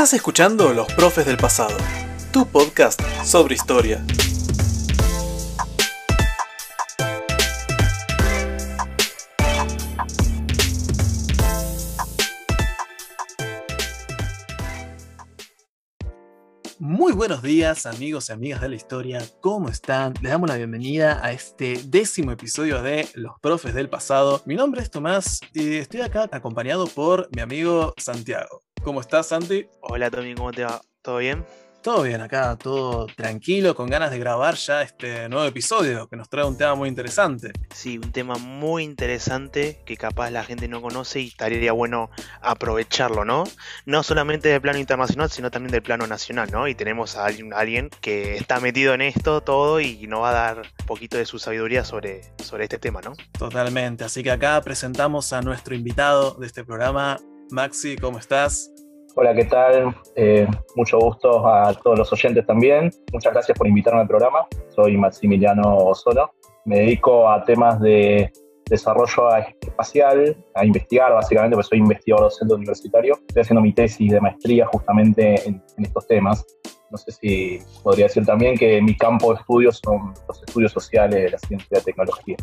Estás escuchando Los Profes del Pasado, tu podcast sobre historia. Muy buenos días amigos y amigas de la historia, ¿cómo están? Les damos la bienvenida a este décimo episodio de Los Profes del Pasado. Mi nombre es Tomás y estoy acá acompañado por mi amigo Santiago. ¿Cómo estás, Santi? Hola, Tommy, ¿cómo te va? ¿Todo bien? Todo bien acá, todo tranquilo, con ganas de grabar ya este nuevo episodio que nos trae un tema muy interesante. Sí, un tema muy interesante que capaz la gente no conoce y estaría bueno aprovecharlo, ¿no? No solamente del plano internacional, sino también del plano nacional, ¿no? Y tenemos a alguien, alguien que está metido en esto todo y nos va a dar un poquito de su sabiduría sobre, sobre este tema, ¿no? Totalmente, así que acá presentamos a nuestro invitado de este programa, Maxi, ¿cómo estás? Hola, ¿qué tal? Eh, mucho gusto a todos los oyentes también. Muchas gracias por invitarme al programa. Soy Maximiliano Osono. Me dedico a temas de desarrollo espacial, a investigar básicamente, porque soy investigador docente universitario. Estoy haciendo mi tesis de maestría justamente en, en estos temas. No sé si podría decir también que mi campo de estudios son los estudios sociales la ciencia y la tecnología.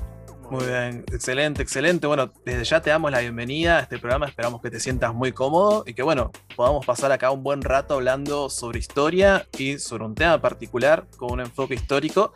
Muy bien, excelente, excelente. Bueno, desde ya te damos la bienvenida a este programa. Esperamos que te sientas muy cómodo y que, bueno, podamos pasar acá un buen rato hablando sobre historia y sobre un tema particular con un enfoque histórico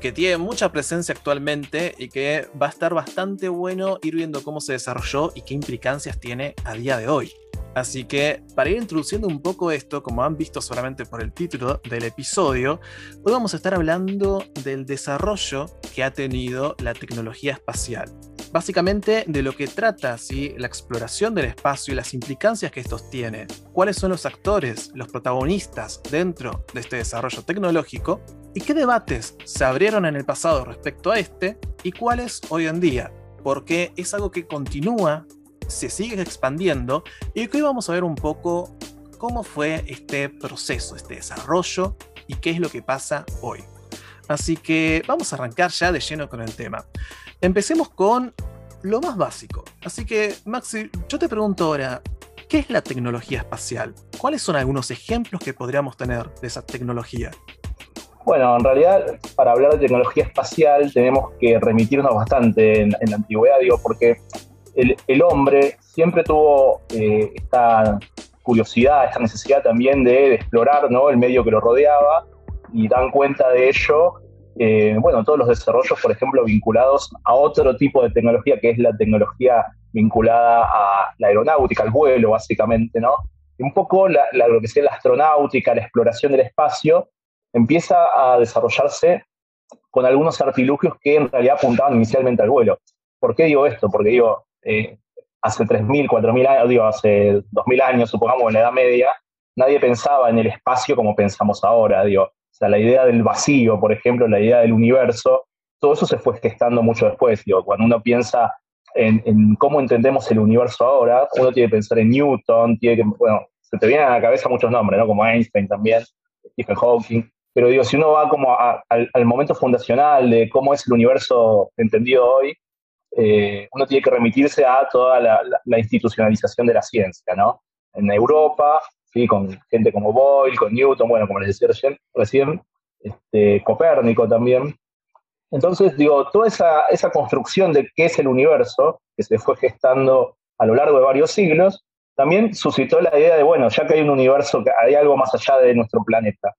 que tiene mucha presencia actualmente y que va a estar bastante bueno ir viendo cómo se desarrolló y qué implicancias tiene a día de hoy. Así que para ir introduciendo un poco esto, como han visto solamente por el título del episodio, hoy vamos a estar hablando del desarrollo que ha tenido la tecnología espacial. Básicamente de lo que trata ¿sí? la exploración del espacio y las implicancias que estos tienen. Cuáles son los actores, los protagonistas dentro de este desarrollo tecnológico y qué debates se abrieron en el pasado respecto a este y cuáles hoy en día. Porque es algo que continúa se sigue expandiendo y hoy vamos a ver un poco cómo fue este proceso, este desarrollo y qué es lo que pasa hoy. Así que vamos a arrancar ya de lleno con el tema. Empecemos con lo más básico. Así que, Maxi, yo te pregunto ahora, ¿qué es la tecnología espacial? ¿Cuáles son algunos ejemplos que podríamos tener de esa tecnología? Bueno, en realidad, para hablar de tecnología espacial tenemos que remitirnos bastante en, en la antigüedad, digo, porque el, hombre siempre tuvo eh, esta curiosidad, esta necesidad también de, explorar ¿no? el medio que lo rodeaba y dan cuenta de ello, eh, bueno, todos los desarrollos, por ejemplo, vinculados a otro tipo de tecnología que es la tecnología vinculada a la aeronáutica, al vuelo, básicamente, ¿no? Un poco la, lo que sea la astronáutica, la exploración del espacio, empieza a desarrollarse con algunos artilugios que en realidad apuntaban inicialmente al vuelo. ¿Por qué digo esto? Porque digo, eh, hace 3.000, 4.000 años, digo, hace 2.000 años, supongamos en la Edad Media, nadie pensaba en el espacio como pensamos ahora, digo. O sea, la idea del vacío, por ejemplo, la idea del universo, todo eso se fue gestando mucho después, digo. Cuando uno piensa en, cómo entendemos el universo ahora, uno tiene que pensar en Newton, tiene que, bueno, se te vienen a la cabeza muchos nombres, ¿no? Como Einstein también, Stephen Hawking. Pero digo, si uno va como al, al momento fundacional de cómo es el universo entendido hoy, eh, uno tiene que remitirse a toda la, institucionalización de la ciencia, ¿no? En Europa, ¿sí? con gente como Boyle, con Newton, bueno, como les decía recién, este, Copérnico también. Entonces, digo, toda esa, esa construcción de qué es el universo, que se fue gestando a lo largo de varios siglos, también suscitó la idea de, bueno, ya que hay un universo, que hay algo más allá de nuestro planeta,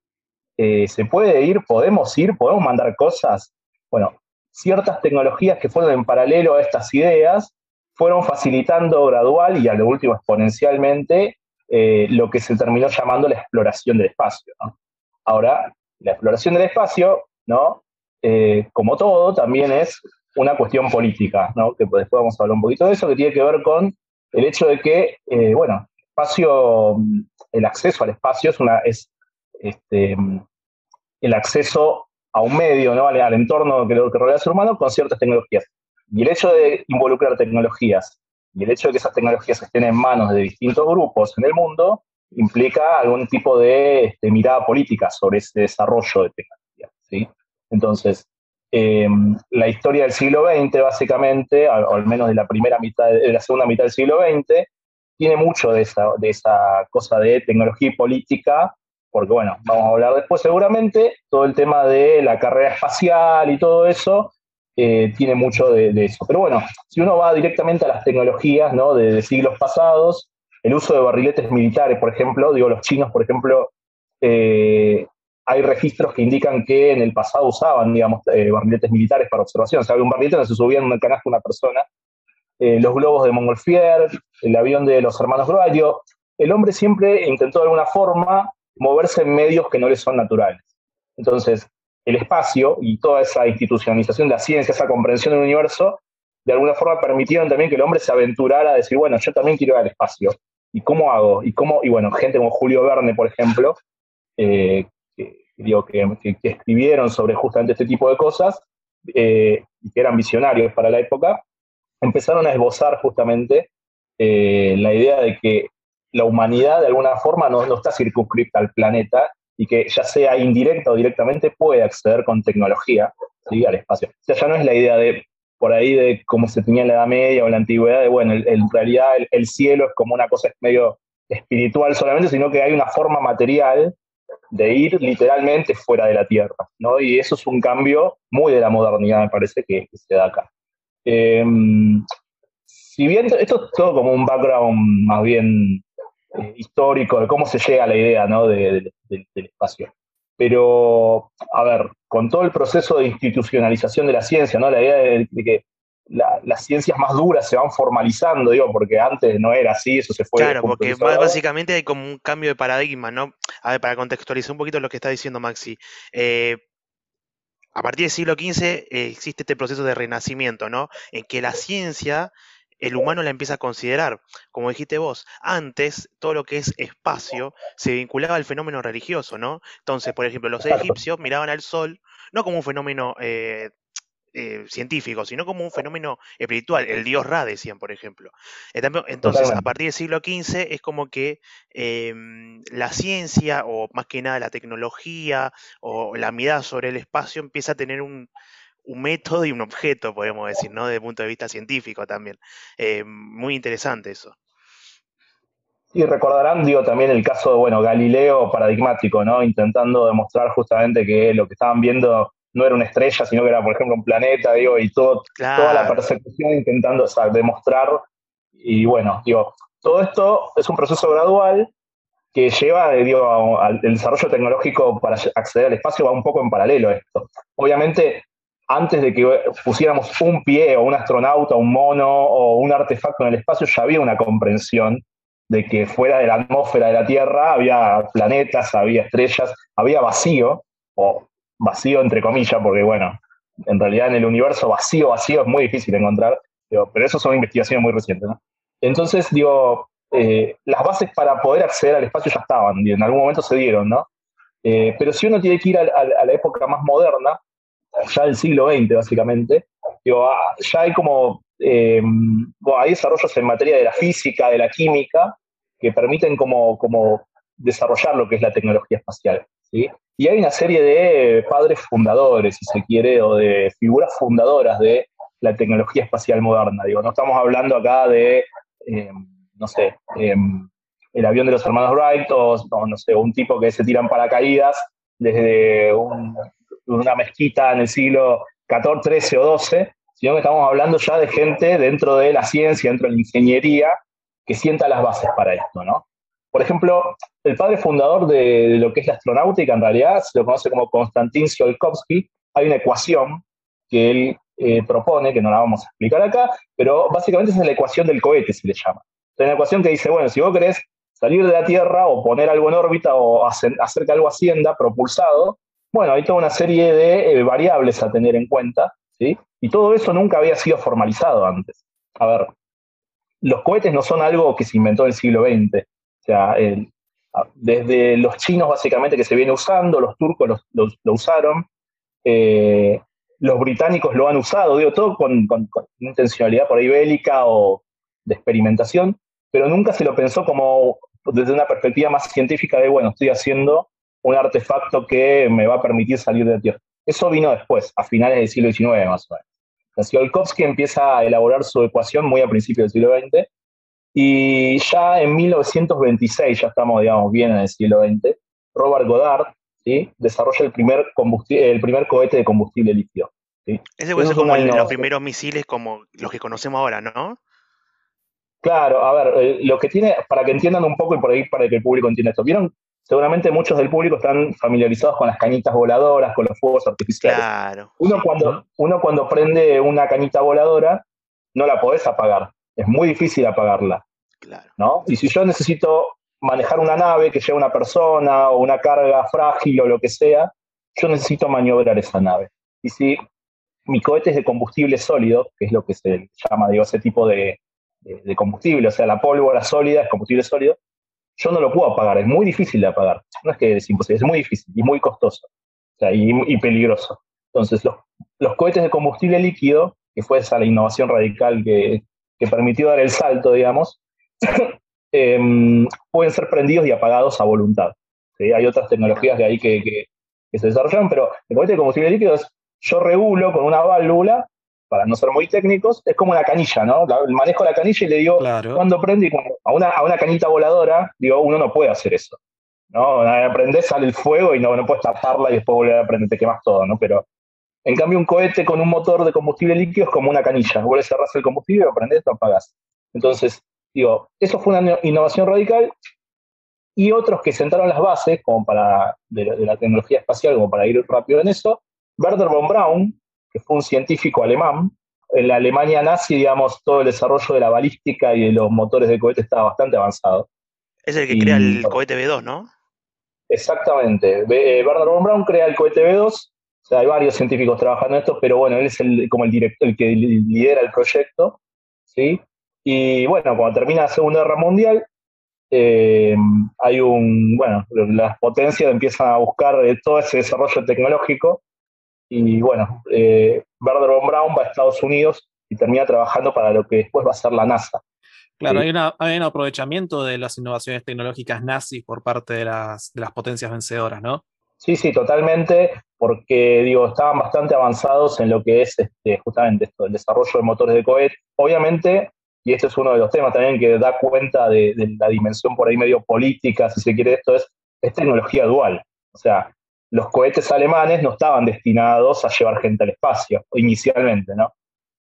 eh, ¿se puede ir? ¿Podemos ir? ¿Podemos mandar cosas? Bueno, ciertas tecnologías que fueron en paralelo a estas ideas fueron facilitando gradual y a lo último exponencialmente eh, lo que se terminó llamando la exploración del espacio. Ahora, la exploración del espacio, ¿no? Eh, como todo, también es una cuestión política, ¿no? que después vamos a hablar un poquito de eso, que tiene que ver con el hecho de que, eh, bueno, espacio, el acceso al espacio es, este, el acceso a un medio, ¿no? al, entorno que, que rodea al ser humano con ciertas tecnologías. Y el hecho de involucrar tecnologías y el hecho de que esas tecnologías estén en manos de distintos grupos en el mundo implica algún tipo de este, mirada política sobre ese desarrollo de tecnologías. ¿sí? Entonces, em, la historia del siglo XX, básicamente, o al menos de la primera mitad, de la segunda mitad del siglo XX, tiene mucho de esa, de esa cosa de tecnología y política, porque bueno, vamos a hablar después seguramente, todo el tema de la carrera espacial y todo eso, eh, tiene mucho de, eso. Pero bueno, si uno va directamente a las tecnologías ¿no? de, siglos pasados, el uso de barriletes militares, por ejemplo, digo, los chinos, por ejemplo, eh, hay registros que indican que en el pasado usaban, digamos, eh, barriletes militares para observación. O sea, había un barrilete donde se subía en un canasto una persona. los globos de Montgolfier, el avión de los hermanos Wright. El hombre siempre intentó de alguna forma moverse en medios que no le son naturales. Entonces, el espacio y toda esa institucionalización de la ciencia, esa comprensión del universo, de alguna forma permitieron también que el hombre se aventurara a decir, bueno, yo también quiero ir al espacio. ¿Y cómo hago? Y cómo, y bueno, gente como Julio Verne, por ejemplo, eh, que, digo, que, escribieron sobre justamente este tipo de cosas, eh, y que eran visionarios para la época, empezaron a esbozar justamente eh, la idea de que la humanidad de alguna forma no, no está circunscripta al planeta y que ya sea indirecta o directamente puede acceder con tecnología al espacio. O sea, ya no es la idea de por ahí de cómo se tenía en la Edad Media o en la Antigüedad, de bueno, en realidad el, cielo es como una cosa medio espiritual solamente, sino que hay una forma material de ir literalmente fuera de la Tierra, ¿no? Y eso es un cambio muy de la modernidad, me parece, que, se da acá. Em, si bien esto es todo como un background más bien eh, histórico de cómo se llega a la idea ¿no? del espacio. Pero, a ver, con todo el proceso de institucionalización de la ciencia, ¿no? la idea de, que las ciencias más duras se van formalizando, digo, porque antes no era así, eso se fue. Claro, porque básicamente hay como un cambio de paradigma, ¿no? A ver, para contextualizar un poquito lo que está diciendo Maxi. Eh, a partir del siglo XV eh, existe este proceso de renacimiento, ¿no? En que la ciencia el humano la empieza a considerar. Como dijiste vos, antes todo lo que es espacio se vinculaba al fenómeno religioso, ¿no? Entonces, por ejemplo, los egipcios miraban al sol no como un fenómeno eh, eh, científico, sino como un fenómeno espiritual, el dios Ra, decían, por ejemplo. Entonces, a partir del siglo XV es como que em, la ciencia, o más que nada la tecnología, o la mirada sobre el espacio empieza a tener un, un método y un objeto, podemos decir, ¿no? Desde el punto de vista científico también. Eh, muy interesante eso. Y recordarán, digo, también el caso de, bueno, Galileo paradigmático, ¿no? Intentando demostrar justamente que lo que estaban viendo no era una estrella, sino que era, por ejemplo, un planeta, digo, y todo, toda la persecución intentando demostrar. Y bueno, digo, todo esto es un proceso gradual que lleva digo, al desarrollo tecnológico para acceder al espacio, va un poco en paralelo a esto. Obviamente, antes de que pusiéramos un pie o un astronauta, un mono o un artefacto en el espacio, ya había una comprensión de que fuera de la atmósfera de la Tierra había planetas, había estrellas, había vacío, o vacío entre comillas, porque bueno, en realidad en el universo vacío, vacío es muy difícil encontrar, pero eso son investigaciones muy recientes. Entonces, digo, eh, las bases para poder acceder al espacio ya estaban, y en algún momento se dieron, ¿no? Eh, pero si uno tiene que ir a la época más moderna, ya del siglo XX, básicamente, ah, ya hay como, eh, hay desarrollos en materia de la física, de la química, que permiten como, como desarrollar lo que es la tecnología espacial. ¿sí? Y hay una serie de padres fundadores, si se quiere, o de figuras fundadoras de la tecnología espacial moderna. Digo, no estamos hablando acá de, eh, no sé, eh, el avión de los hermanos Wright o, no sé, un tipo que se tiran paracaídas desde un, una mezquita en el siglo XIV, XIII o XII, sino que estamos hablando ya de gente dentro de la ciencia, dentro de la ingeniería, que sienta las bases para esto, ¿no? Por ejemplo, el padre fundador de, lo que es la astronáutica, en realidad, se lo conoce como Konstantin Tsiolkovsky. Hay una ecuación que él eh, propone, que no la vamos a explicar acá, pero básicamente es la ecuación del cohete, se le llama. Es una ecuación que dice, bueno, si vos querés salir de la Tierra o poner algo en órbita o hacer, hacer que algo ascienda propulsado, bueno, hay toda una serie de eh, variables a tener en cuenta, ¿sí? Y todo eso nunca había sido formalizado antes. A ver, los cohetes no son algo que se inventó en el siglo XX. O sea, desde los chinos básicamente que se viene usando, los turcos lo usaron, eh, los británicos lo han usado, digo, todo con, con, intencionalidad por ahí bélica o de experimentación, pero nunca se lo pensó como desde una perspectiva más científica de, bueno, estoy haciendo un artefacto que me va a permitir salir de la Tierra. Eso vino después, a finales del siglo XIX más o menos. Tsiolkovsky empieza a elaborar su ecuación muy a principios del siglo XX Y ya en 1926, ya estamos, digamos, bien en el siglo XX, Robert Goddard ¿sí? desarrolla el primer, el primer cohete de combustible líquido. Ese puede ser como los primeros misiles como los que conocemos ahora, ¿no? Claro, a ver, eh, lo que tiene, para que entiendan un poco y por ahí para que el público entienda esto, ¿vieron? Seguramente muchos del público están familiarizados con las cañitas voladoras, con los fuegos artificiales. Claro. Uno cuando, uno cuando prende una cañita voladora, no la podés apagar. Es muy difícil apagarla. Claro. ¿no? Y si yo necesito manejar una nave que lleva una persona o una carga frágil o lo que sea, yo necesito maniobrar esa nave. Y si mi cohete es de combustible sólido, que es lo que se llama, digo, ese tipo de, combustible, o sea, la pólvora sólida es combustible sólido, yo no lo puedo apagar, es muy difícil de apagar. No es que es imposible, es muy difícil y muy costoso y, peligroso. Entonces, los, cohetes de combustible líquido, que fue esa la innovación radical que, permitió dar el salto, digamos, em, pueden ser prendidos y apagados a voluntad. Hay otras tecnologías de ahí que, que se desarrollaron, pero el cohete de combustible líquido es yo regulo con una válvula, para no ser muy técnicos, es como una canilla, ¿no? manejo la canilla y le digo cuando prende, y a una, a una canita voladora, digo, uno no puede hacer eso. ¿no? Aprendés, sale el fuego y no, no puedes taparla y después volver a prender, te quemas todo, ¿no? Pero en cambio, un cohete con un motor de combustible líquido es como una canilla. Vos le el combustible, lo prendés, lo apagás. Entonces, digo, eso fue una innovación radical y otros que sentaron las bases, como para de la tecnología espacial, como para ir rápido en eso, Werner von Braun, que fue un científico alemán, en la Alemania nazi, digamos, todo el desarrollo de la balística y de los motores de cohete estaba bastante avanzado. Es el que crea el cohete B2, ¿no? Exactamente. Eh, Werner von Braun crea el cohete B2. O sea, hay varios científicos trabajando en esto, pero bueno, él es el, como el director, el que lidera el proyecto. ¿sí? Y bueno, cuando termina la Segunda Guerra Mundial, eh, hay un, bueno, las potencias empiezan a buscar todo ese desarrollo tecnológico y bueno, eh, Werner von Braun va a Estados Unidos y termina trabajando para lo que después va a ser la NASA. Claro, hay, un aprovechamiento de las innovaciones tecnológicas nazis por parte de las, de las potencias vencedoras, ¿no? Sí, sí, totalmente, porque digo, estaban bastante avanzados en lo que es este, justamente esto, el desarrollo de motores de cohete. Obviamente, y este es uno de los temas también que da cuenta de, de la dimensión por ahí medio política, si se quiere, esto es, es tecnología dual. O sea, los cohetes alemanes no estaban destinados a llevar gente al espacio, inicialmente, ¿no?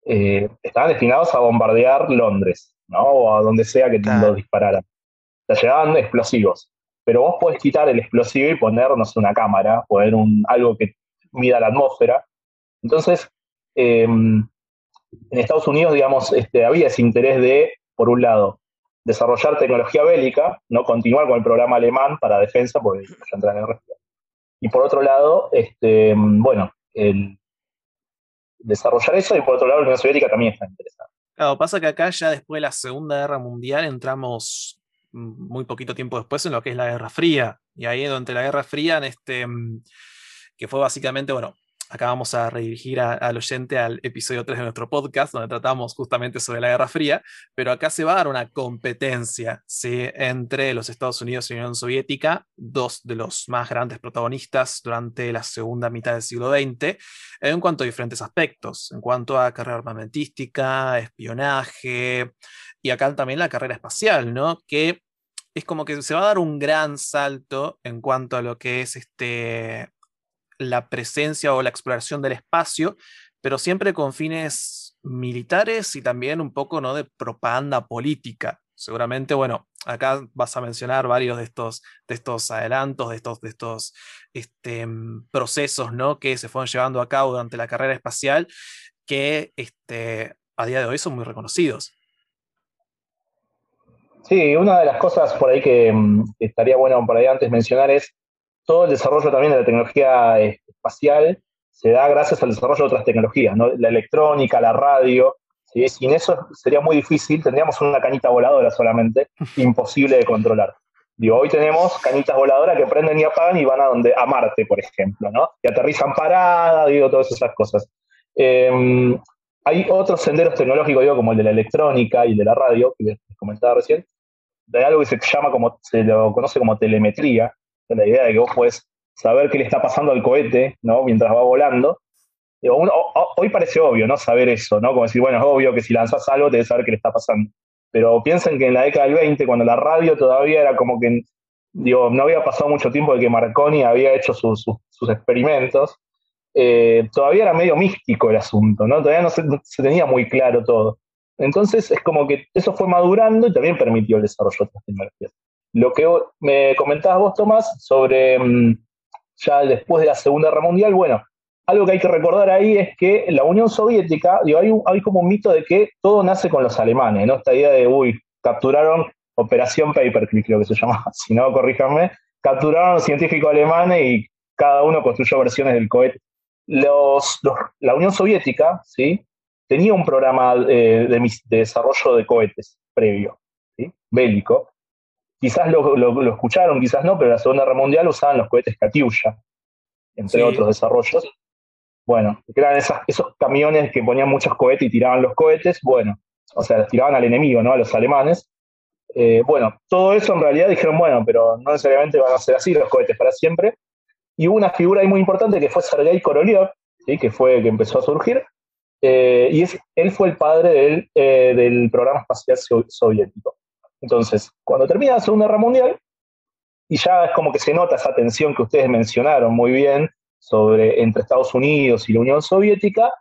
Eh, estaban destinados a bombardear Londres, ¿no? O a donde sea que los dispararan. O sea, llevaban explosivos. Pero vos podés quitar el explosivo y ponernos una cámara, poner un, algo que mida la atmósfera. Entonces, em, en Estados Unidos, digamos, este, había ese interés de, por un lado, desarrollar tecnología bélica, no continuar con el programa alemán para defensa, porque ya entran en el y por otro lado, este, bueno, el desarrollar eso y por otro lado la Unión Soviética también está interesada. Claro, pasa que acá ya después de la Segunda Guerra Mundial entramos muy poquito tiempo después en lo que es la Guerra Fría. Y ahí durante la Guerra Fría, en este, que fue básicamente, bueno, acá vamos a redirigir al oyente al episodio 3 de nuestro podcast, donde tratamos justamente sobre la Guerra Fría, pero acá se va a dar una competencia entre los Estados Unidos y la Unión Soviética, dos de los más grandes protagonistas durante la segunda mitad del siglo XX, en cuanto a diferentes aspectos, en cuanto a carrera armamentística, espionaje, y acá también la carrera espacial, ¿no? Que es como que se va a dar un gran salto en cuanto a lo que es este la presencia o la exploración del espacio, pero siempre con fines militares y también un poco ¿no? de propaganda política. Seguramente, bueno, acá vas a mencionar varios de estos, de estos adelantos, de estos, de estos este, mm, procesos ¿no? que se fueron llevando a cabo durante la carrera espacial, que este, a día de hoy son muy reconocidos. Sí, una de las cosas por ahí que, mm, estaría bueno por ahí antes mencionar es todo el desarrollo también de la tecnología eh, espacial se da gracias al desarrollo de otras tecnologías, ¿no? la electrónica, la radio. Sin eso sería muy difícil, tendríamos una cañita voladora solamente, imposible de controlar. Digo, hoy tenemos cañitas voladoras que prenden y apagan y van a donde a Marte, por ejemplo, ¿no? Y aterrizan paradas, digo, todas esas cosas. Em, hay otros senderos tecnológicos, digo, como el de la electrónica y el de la radio, que les comentaba recién. Hay algo que se llama como, se lo conoce como telemetría, la idea de que vos puedes saber qué le está pasando al cohete, ¿no? Mientras va volando. hoy parece obvio, ¿no? Saber eso, ¿no? Como decir, bueno, es obvio que si lanzas algo, debes saber qué le está pasando. pero piensen que en la década del 20, cuando la radio todavía era como que, digo, no había pasado mucho tiempo de que Marconi había hecho sus experimentos, eh, todavía era medio místico el asunto, ¿no? Todavía no se, tenía muy claro todo. Entonces es como que eso fue madurando y también permitió el desarrollo de estas tecnologías. Lo que me comentabas vos, Tomás, sobre mm, ya después de la Segunda Guerra Mundial, bueno, algo que hay que recordar ahí es que la Unión Soviética, digo, hay, como un mito de que todo nace con los alemanes, ¿no? Esta idea de, uy, capturaron Operación Paperclip, creo que se llama, si no, corríjanme, capturaron científicos alemanes y cada uno construyó versiones del cohete la Unión Soviética ¿sí? tenía un programa eh, de, desarrollo de cohetes previo, bélico. Quizás lo, escucharon, quizás no, pero en la Segunda Guerra Mundial usaban los cohetes Katyusha, entre otros desarrollos. Bueno, eran esos camiones que ponían muchos cohetes y tiraban los cohetes, bueno, o sea, los tiraban al enemigo, ¿no? A los alemanes. Eh, bueno, todo eso en realidad dijeron, bueno, pero no necesariamente van a ser así los cohetes para siempre. Y hubo una figura ahí muy importante que fue Sergei Korolev, ¿sí? que fue que empezó a surgir, eh, y es, él fue el padre del, eh, del programa espacial soviético. Entonces, cuando termina la Segunda Guerra Mundial, y ya es como que se nota esa tensión que ustedes mencionaron muy bien sobre, entre Estados Unidos y la Unión Soviética,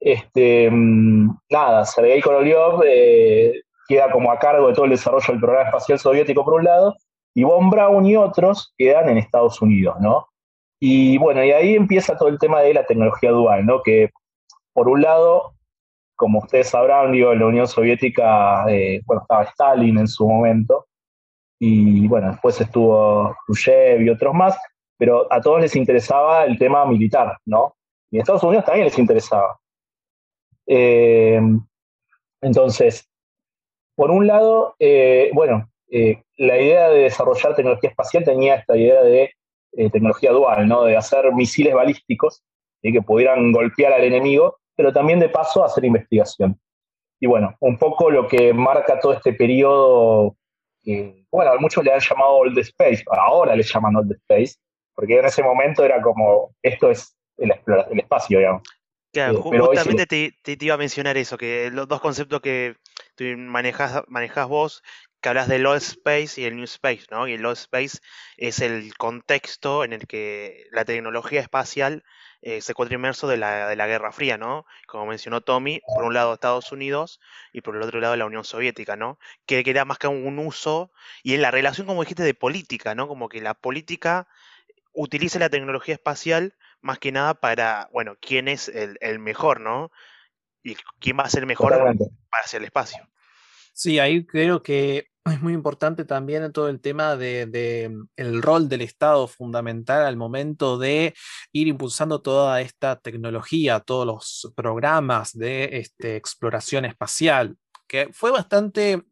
este, mm, nada, Sergei Korolev eh, queda como a cargo de todo el desarrollo del programa espacial soviético por un lado, y Von Braun y otros quedan en Estados Unidos, ¿no? Y bueno, y ahí empieza todo el tema de la tecnología dual, ¿no? Que por un lado, como ustedes sabrán, digo, en la Unión Soviética, eh, bueno, estaba Stalin en su momento, y bueno, después estuvo Khrushchev y otros más, pero a todos les interesaba el tema militar, ¿no? Y en Estados Unidos también les interesaba. Eh, entonces, por un lado, eh, bueno, la idea de desarrollar tecnología espacial tenía esta idea de tecnología dual, ¿no? de hacer misiles balísticos que pudieran golpear al enemigo, pero también de paso hacer investigación. Y bueno, un poco lo que marca todo este periodo, que, bueno, muchos le han llamado Old Space, ahora le llaman Old Space, porque en ese momento era como, esto es el, el espacio, digamos. Claro, eh, justamente te, te, iba a mencionar eso, que los dos conceptos que manejas, manejas vos, que hablas del Old Space y el New Space, ¿no? Y el Old Space es el contexto en el que la tecnología espacial se encuentra inmerso de la, de la Guerra Fría, ¿no? Como mencionó Tommy, por un lado Estados Unidos y por el otro lado la Unión Soviética, ¿no? Que, era más que un uso, y en la relación, como dijiste, de política, ¿no? Como que la política utiliza la tecnología espacial más que nada para, bueno, quién es el, el mejor, ¿no? Y quién va a ser mejor para hacer el espacio. Sí, ahí creo que es muy importante también todo el tema de, mm, el rol del Estado fundamental al momento de ir impulsando toda esta tecnología, todos los programas de este, exploración espacial, que fue bastante,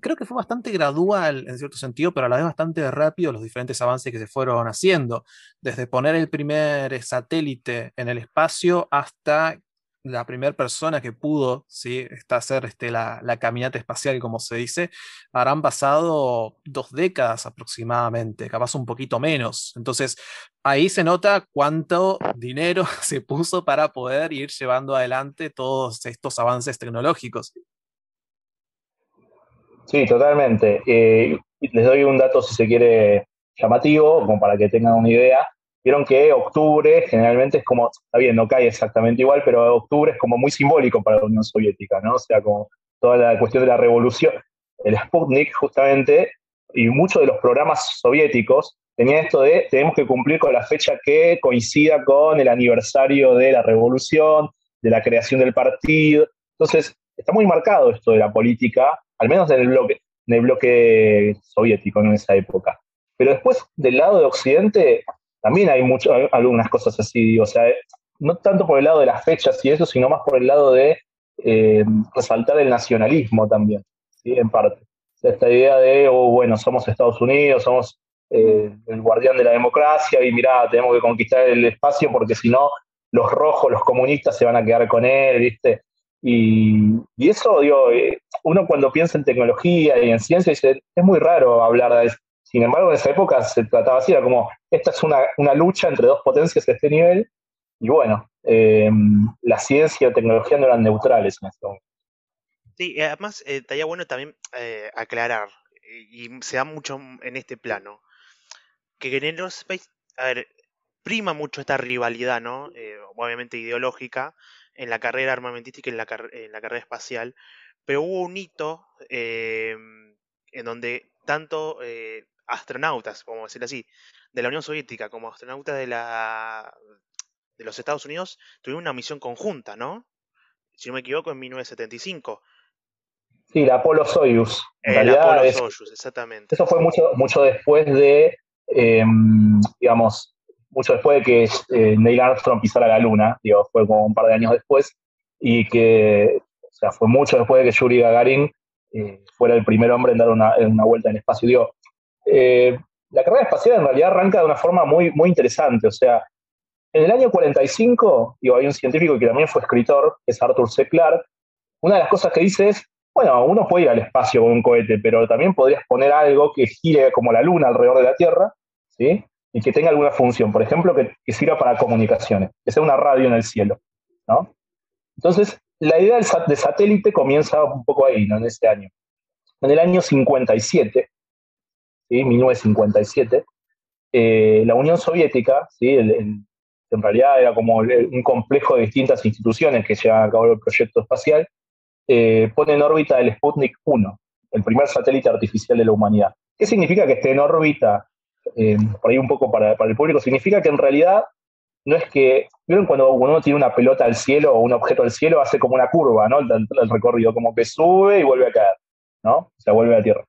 creo que fue bastante gradual en cierto sentido, pero a la vez bastante rápido los diferentes avances que se fueron haciendo, desde poner el primer satélite en el espacio hasta la primera persona que pudo ¿sí? Está hacer este, la, la, caminata espacial, como se dice, habrán pasado dos décadas aproximadamente, capaz un poquito menos. Entonces, ahí se nota cuánto dinero se puso para poder ir llevando adelante todos estos avances tecnológicos. Sí, totalmente. Eh, les doy un dato, si se quiere, llamativo, como para que tengan una idea. Vieron que octubre generalmente es como, está bien, no cae exactamente igual, pero octubre es como muy simbólico para la Unión Soviética, ¿no? O sea, como toda la cuestión de la revolución. El Sputnik, justamente, y muchos de los programas soviéticos tenían esto de tenemos que cumplir con la fecha que coincida con el aniversario de la revolución, de la creación del partido. Entonces, está muy marcado esto de la política, al menos en el bloque, en el bloque soviético en esa época. Pero después, del lado de Occidente, también hay, mucho, algunas cosas así, o sea, no tanto por el lado de las fechas y eso, sino más por el lado de eh, resaltar el nacionalismo también, ¿sí? en parte. Esta idea de, oh, bueno, somos Estados Unidos, somos eh, el guardián de la democracia y mirá, tenemos que conquistar el espacio porque si no, los rojos, los comunistas se van a quedar con él, ¿viste? Y, y eso, digo, eh, uno cuando piensa en tecnología y en ciencia dice, es muy raro hablar de, sin embargo, en esa época se trataba así, era como, esta es una, lucha entre dos potencias de este nivel, y bueno, eh, la ciencia y la tecnología no eran neutrales en este momento. Sí, además eh, estaría bueno también eh, aclarar, y se da mucho en este plano, que en Aerospace, a ver, prima mucho esta rivalidad, ¿no? Eh, obviamente ideológica, en la carrera armamentística y en la, en la carrera espacial, pero hubo un hito en donde tanto eh, astronautas, como decirlo así, de la Unión Soviética como astronautas de, la, de los Estados Unidos tuvieron una misión conjunta, ¿no? Si no me equivoco, en 1975. Sí, la Apolo Soyuz. El Apolo Soyuz, exactamente. Eso fue mucho, mucho después de, em, digamos, mucho después de que eh, Neil Armstrong pisara la Luna, digo, fue como un par de años después, y que, o sea, fue mucho después de que Yuri Gagarin eh, fuera el primer hombre en dar una, vuelta en el espacio. Digo, eh, la carrera espacial en realidad arranca de una forma muy, muy interesante, o sea, en el año 45, digo, hay un científico que también fue escritor, que es Arthur C. Clarke, una de las cosas que dice es, bueno, uno puede ir al espacio con un cohete, pero también podrías poner algo que gire como la Luna alrededor de la Tierra, ¿sí? y que tenga alguna función, por ejemplo, que, sirva para comunicaciones, que sea una radio en el cielo, ¿no? Entonces, la idea de satélite comienza un poco ahí, ¿no? En este año. En el año 57, ¿sí? 1957, eh, la Unión Soviética, ¿sí? en realidad era como un complejo de distintas instituciones que llevan a cabo el proyecto espacial, eh, pone en órbita el Sputnik 1, el primer satélite artificial de la humanidad. ¿Qué significa que esté en órbita eh, por ahí un poco para, el público, significa que en realidad no es que, ¿vieron cuando uno tiene una pelota al cielo o un objeto al cielo, hace como una curva, ¿no? El, recorrido, como que sube y vuelve a caer, ¿no? O sea, vuelve a tierra.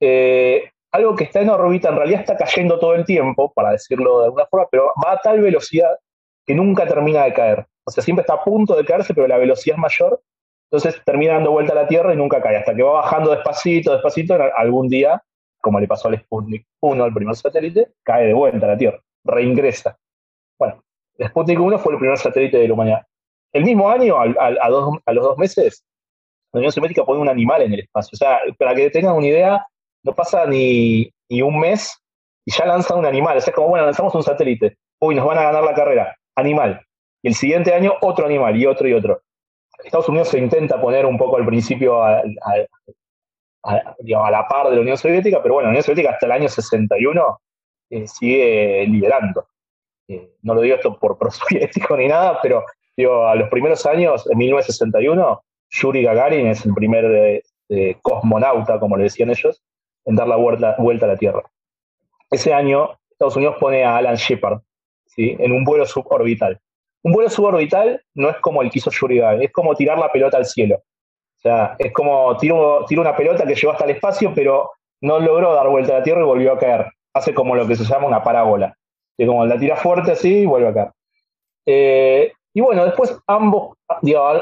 Eh, algo que está en órbita en realidad está cayendo todo el tiempo, para decirlo de alguna forma, pero va a tal velocidad que nunca termina de caer. O sea, siempre está a punto de caerse, pero la velocidad es mayor, entonces termina dando vuelta a la Tierra y nunca cae, hasta que va bajando despacito, despacito, algún día como le pasó al Sputnik 1, el primer satélite, cae de vuelta a la Tierra, reingresa. Bueno, el Sputnik 1 fue el primer satélite de la humanidad. El mismo año, a, los dos meses, la Unión Soviética pone un animal en el espacio. O sea, para que tengan una idea, no pasa ni, un mes y ya lanzan un animal. O sea, como, bueno, lanzamos un satélite. Uy, nos van a ganar la carrera. Animal. Y el siguiente año, otro animal, y otro y otro. Estados Unidos se intenta poner un poco al principio a, a, a la par de la Unión Soviética, pero bueno, la Unión Soviética hasta el año 61 eh, sigue liderando. Eh, no lo digo esto por pro-soviético ni nada, pero digo, a los primeros años, en 1961, Yuri Gagarin es el primer eh, cosmonauta, como le decían ellos, en dar la vuelta, vuelta a la Tierra. Ese año, Estados Unidos pone a Alan Shepard ¿sí? en un vuelo suborbital. Un vuelo suborbital no es como el que hizo Yuri Gagarin, es como tirar la pelota al cielo. O sea, es como tiro, una pelota que llegó hasta el espacio, pero no logró dar vuelta a la Tierra y volvió a caer. Hace como lo que se llama una parábola. Que como la tira fuerte así y vuelve a caer. Eh, y bueno, después ambos,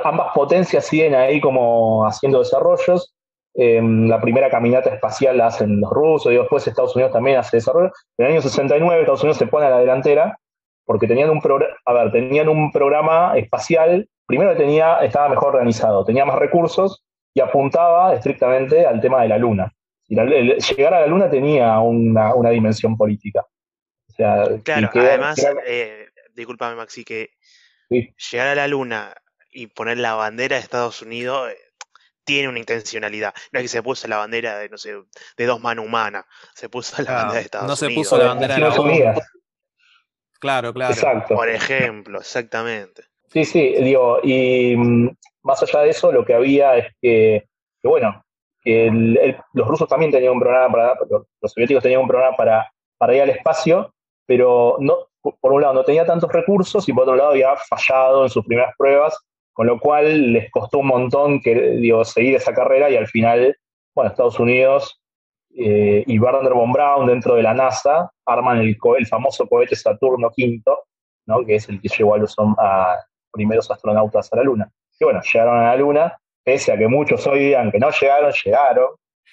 ambas potencias siguen ahí como haciendo desarrollos. Em, la primera caminata espacial la hacen los rusos y después Estados Unidos también hace desarrollo. En el año 69 Estados Unidos se pone a la delantera porque tenían un, a ver, tenían un programa espacial primero tenía, estaba mejor organizado, tenía más recursos y apuntaba estrictamente al tema de la Luna. Y llegar a la Luna tenía una, dimensión política. claro, además, eh, discúlpame Maxi, que llegar a la Luna y poner la bandera de Estados Unidos eh, tiene una intencionalidad. No es que se puso la bandera de, no sé, de dos manos humanas, se puso la bandera de Estados Unidos. No se puso la bandera de la Claro, claro. Exacto. Por ejemplo, exactamente. Sí, sí, digo, y mm, más allá de eso, lo que había es que, bueno, que los rusos también tenían un programa para, los soviéticos tenían un programa para, para ir al espacio, pero no, por un lado no tenía tantos recursos y por otro lado había fallado en sus primeras pruebas, con lo cual les costó un montón que, digo, seguir esa carrera y al final, bueno, Estados Unidos eh, y Werner von Braun dentro de la NASA arman el, famoso cohete Saturno V, ¿no? que es el que llevó a, los, primeros astronautas a la Luna. Y bueno, llegaron a la Luna, pese a que muchos hoy digan que no llegaron, llegaron,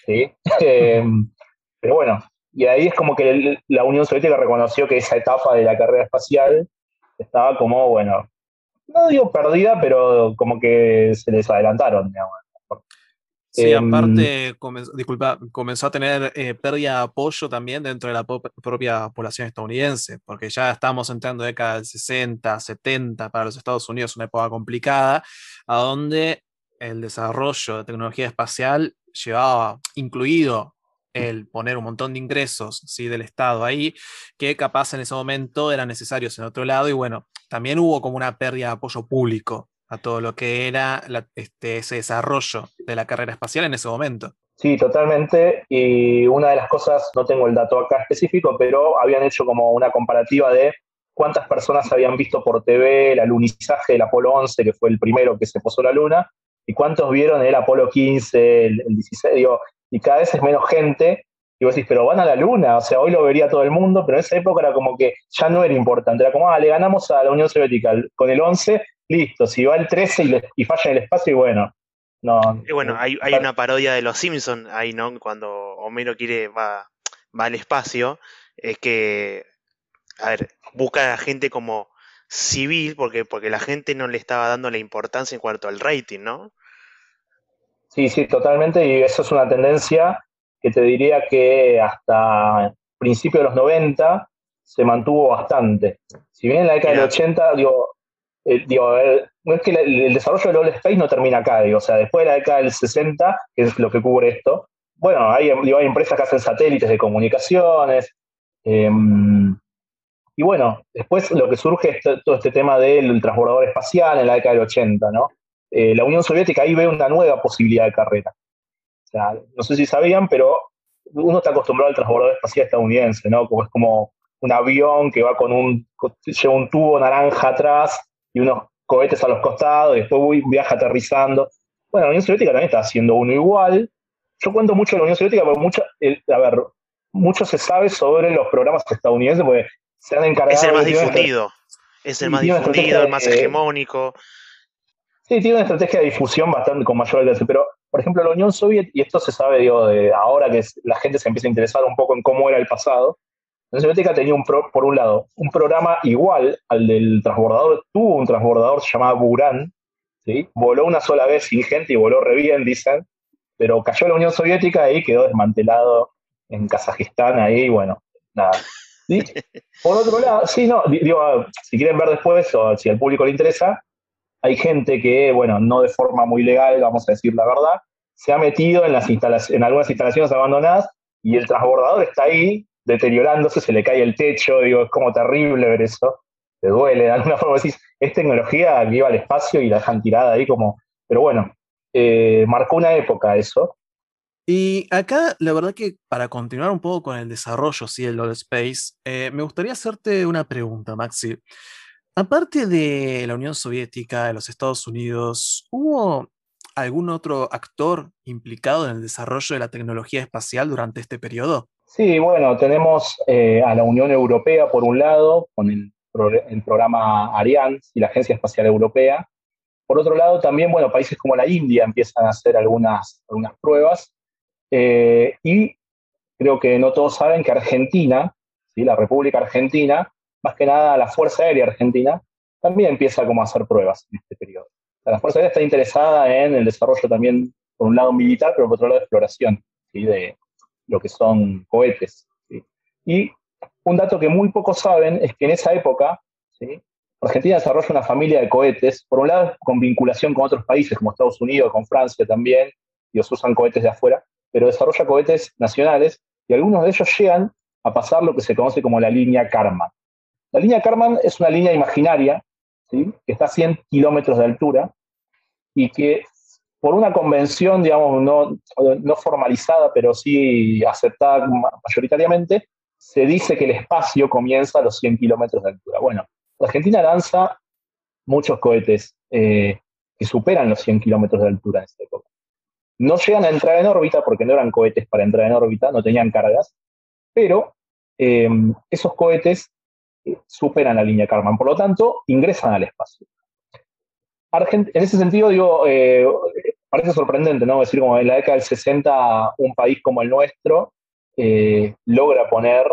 ¿sí? Eh, pero bueno, y ahí es como que la Unión Soviética reconoció que esa etapa de la carrera espacial estaba como, bueno, no digo perdida, pero como que se les adelantaron, digamos. Sí, em, aparte, disculpa, comenzó a tener eh, pérdida de apoyo también dentro de la propia población estadounidense, porque ya estamos entrando década del 60, 70 para los Estados Unidos, una época complicada, a donde el desarrollo de tecnología espacial llevaba incluido el poner un montón de ingresos ¿sí? del Estado ahí, que capaz en ese momento eran necesarios en otro lado, y bueno, también hubo como una pérdida de apoyo público a todo lo que era este, ese desarrollo de la carrera espacial en ese momento. Sí, totalmente. Y una de las cosas, no tengo el dato acá específico, pero habían hecho como una comparativa de cuántas personas habían visto por TV el alunizaje del Apolo 11, que fue el primero que se posó la Luna, y cuántos vieron el Apolo 15, el, 16, digo, y cada vez es menos gente. Y vos decís, pero van a la Luna, o sea, hoy lo vería todo el mundo, pero en esa época era como que ya no era importante, era como, ah, le ganamos a la Unión Soviética con el 11, listo, si va el 13 y, y falla en el espacio, y bueno, no, y bueno, hay, hay una parodia de los Simpsons ahí, ¿no? Cuando Homero quiere, va, va al espacio, es que, a ver, busca a la gente como civil, porque, porque la gente no le estaba dando la importancia en cuanto al rating, ¿no? Sí, sí, totalmente, y eso es una tendencia que te diría que hasta principios de los 90 se mantuvo bastante. Si bien en la década del 80, digo, eh, digo, no es que el, desarrollo del All Space no termina acá, digo, o sea, después de la década del 60, que es lo que cubre esto, bueno, hay, hay empresas que hacen satélites de comunicaciones, em, y bueno, después lo que surge es todo este tema del transbordador espacial en la década del 80, ¿no? Eh, la Unión Soviética ahí ve una nueva posibilidad de carrera. O sea, no sé si sabían, pero uno está acostumbrado al transbordador espacial estadounidense, ¿no? Como es como un avión que va con un, lleva un tubo naranja atrás y unos cohetes a los costados, y después viaja aterrizando. Bueno, la Unión Soviética también está haciendo uno igual. Yo cuento mucho de la Unión Soviética porque mucho, a ver, mucho se sabe sobre los programas estadounidenses porque se han encargado... Es el más difundido, es el más difundido, el más hegemónico. Sí, tiene una estrategia de difusión bastante con mayor alcance, pero por ejemplo la Unión Soviética, y esto se sabe digo, de ahora que la gente se empieza a interesar un poco en cómo era el pasado, la Unión Soviética tenía, un por un lado, un programa igual al del transbordador, tuvo un transbordador llamado Buran, ¿sí? voló una sola vez sin gente y voló re bien, dicen, pero cayó la Unión Soviética y quedó desmantelado en Kazajistán, ahí, y bueno, nada. Por otro lado, sí, no, digo, si quieren ver después o si al público le interesa, hay gente que, bueno, no de forma muy legal, vamos a decir la verdad, se ha metido en, las en algunas instalaciones abandonadas y el transbordador está ahí deteriorándose, se le cae el techo, digo, es como terrible ver eso, te duele, de alguna forma decís, es tecnología que iba al espacio y la dejan tirada ahí como, pero bueno, eh, marcó una época eso. Y acá, la verdad que para continuar un poco con el desarrollo sí, del All Space, eh, me gustaría hacerte una pregunta, Maxi. Aparte de la Unión Soviética, de los Estados Unidos, ¿hubo algún otro actor implicado en el desarrollo de la tecnología espacial durante este periodo? Sí, bueno, tenemos eh, a la Unión Europea por un lado, con el, programa Ariane y la Agencia Espacial Europea. Por otro lado, también, bueno, países como la India empiezan a hacer algunas, algunas pruebas. Eh, y creo que no todos saben que Argentina, ¿sí? la República Argentina, más que nada la Fuerza Aérea Argentina, también empieza como a hacer pruebas en este periodo. la Fuerza Aérea está interesada en el desarrollo también, por un lado militar, pero por otro lado de exploración, ¿sí? de, lo que son cohetes. Y un dato que muy pocos saben es que en esa época, Argentina desarrolla una familia de cohetes, por un lado con vinculación con otros países como Estados Unidos, con Francia también, ellos usan cohetes de afuera, pero desarrolla cohetes nacionales y algunos de ellos llegan a pasar lo que se conoce como la línea Karman. La línea Karman es una línea imaginaria que está a 100 kilómetros de altura y que por una convención, digamos, no, formalizada, pero sí aceptada mayoritariamente, se dice que el espacio comienza a los 100 kilómetros de altura. Bueno, Argentina lanza muchos cohetes eh, que superan los 100 kilómetros de altura en esta época. No llegan a entrar en órbita porque no eran cohetes para entrar en órbita, no tenían cargas, pero eh, esos cohetes eh, superan la línea Karman, por lo tanto, ingresan al espacio en ese sentido, digo, eh, parece sorprendente, ¿no? Decir, como en la década del 60, un país como el nuestro logra poner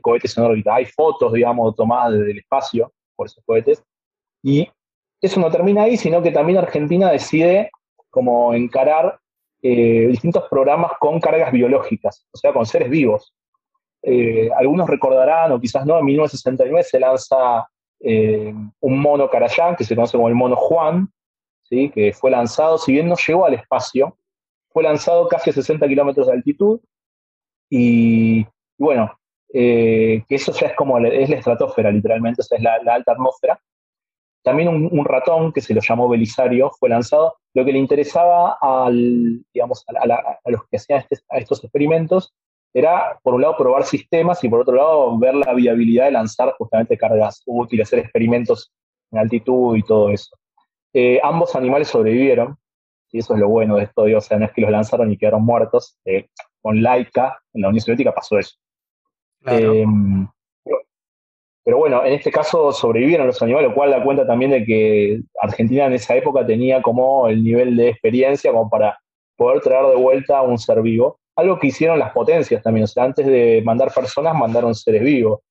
cohetes en órbita. Hay fotos, digamos, tomadas desde el espacio por esos cohetes. Y eso no termina ahí, sino que también Argentina decide como encarar distintos programas con cargas biológicas, o sea, con seres vivos. algunos recordarán, o quizás no, en 1969 se lanza eh, un mono Carayán, que se conoce como el mono Juan, ¿sí? que fue lanzado, si bien no llegó al espacio, fue lanzado casi a 60 kilómetros de altitud y, bueno, eh, que eso ya es como es la estratosfera, literalmente, esa es la, alta atmósfera. También un, ratón que se lo llamó Belisario fue lanzado. Lo que le interesaba al, digamos, a, los que hacían este, estos experimentos era, por un lado, probar sistemas y por otro lado, ver la viabilidad de lanzar justamente cargas útiles, hacer experimentos en altitud y todo eso. Eh, ambos animales sobrevivieron, y eso es lo bueno de esto, o sea, no es que los lanzaron y quedaron muertos. Eh, con Laika, en la Unión Soviética, pasó eso. Em, pero bueno, en este caso sobrevivieron los animales, lo cual da cuenta también de que Argentina en esa época tenía como el nivel de experiencia como para poder traer de vuelta un ser vivo. Algo que hicieron las potencias también, o sea, antes de mandar personas, mandaron seres vivos.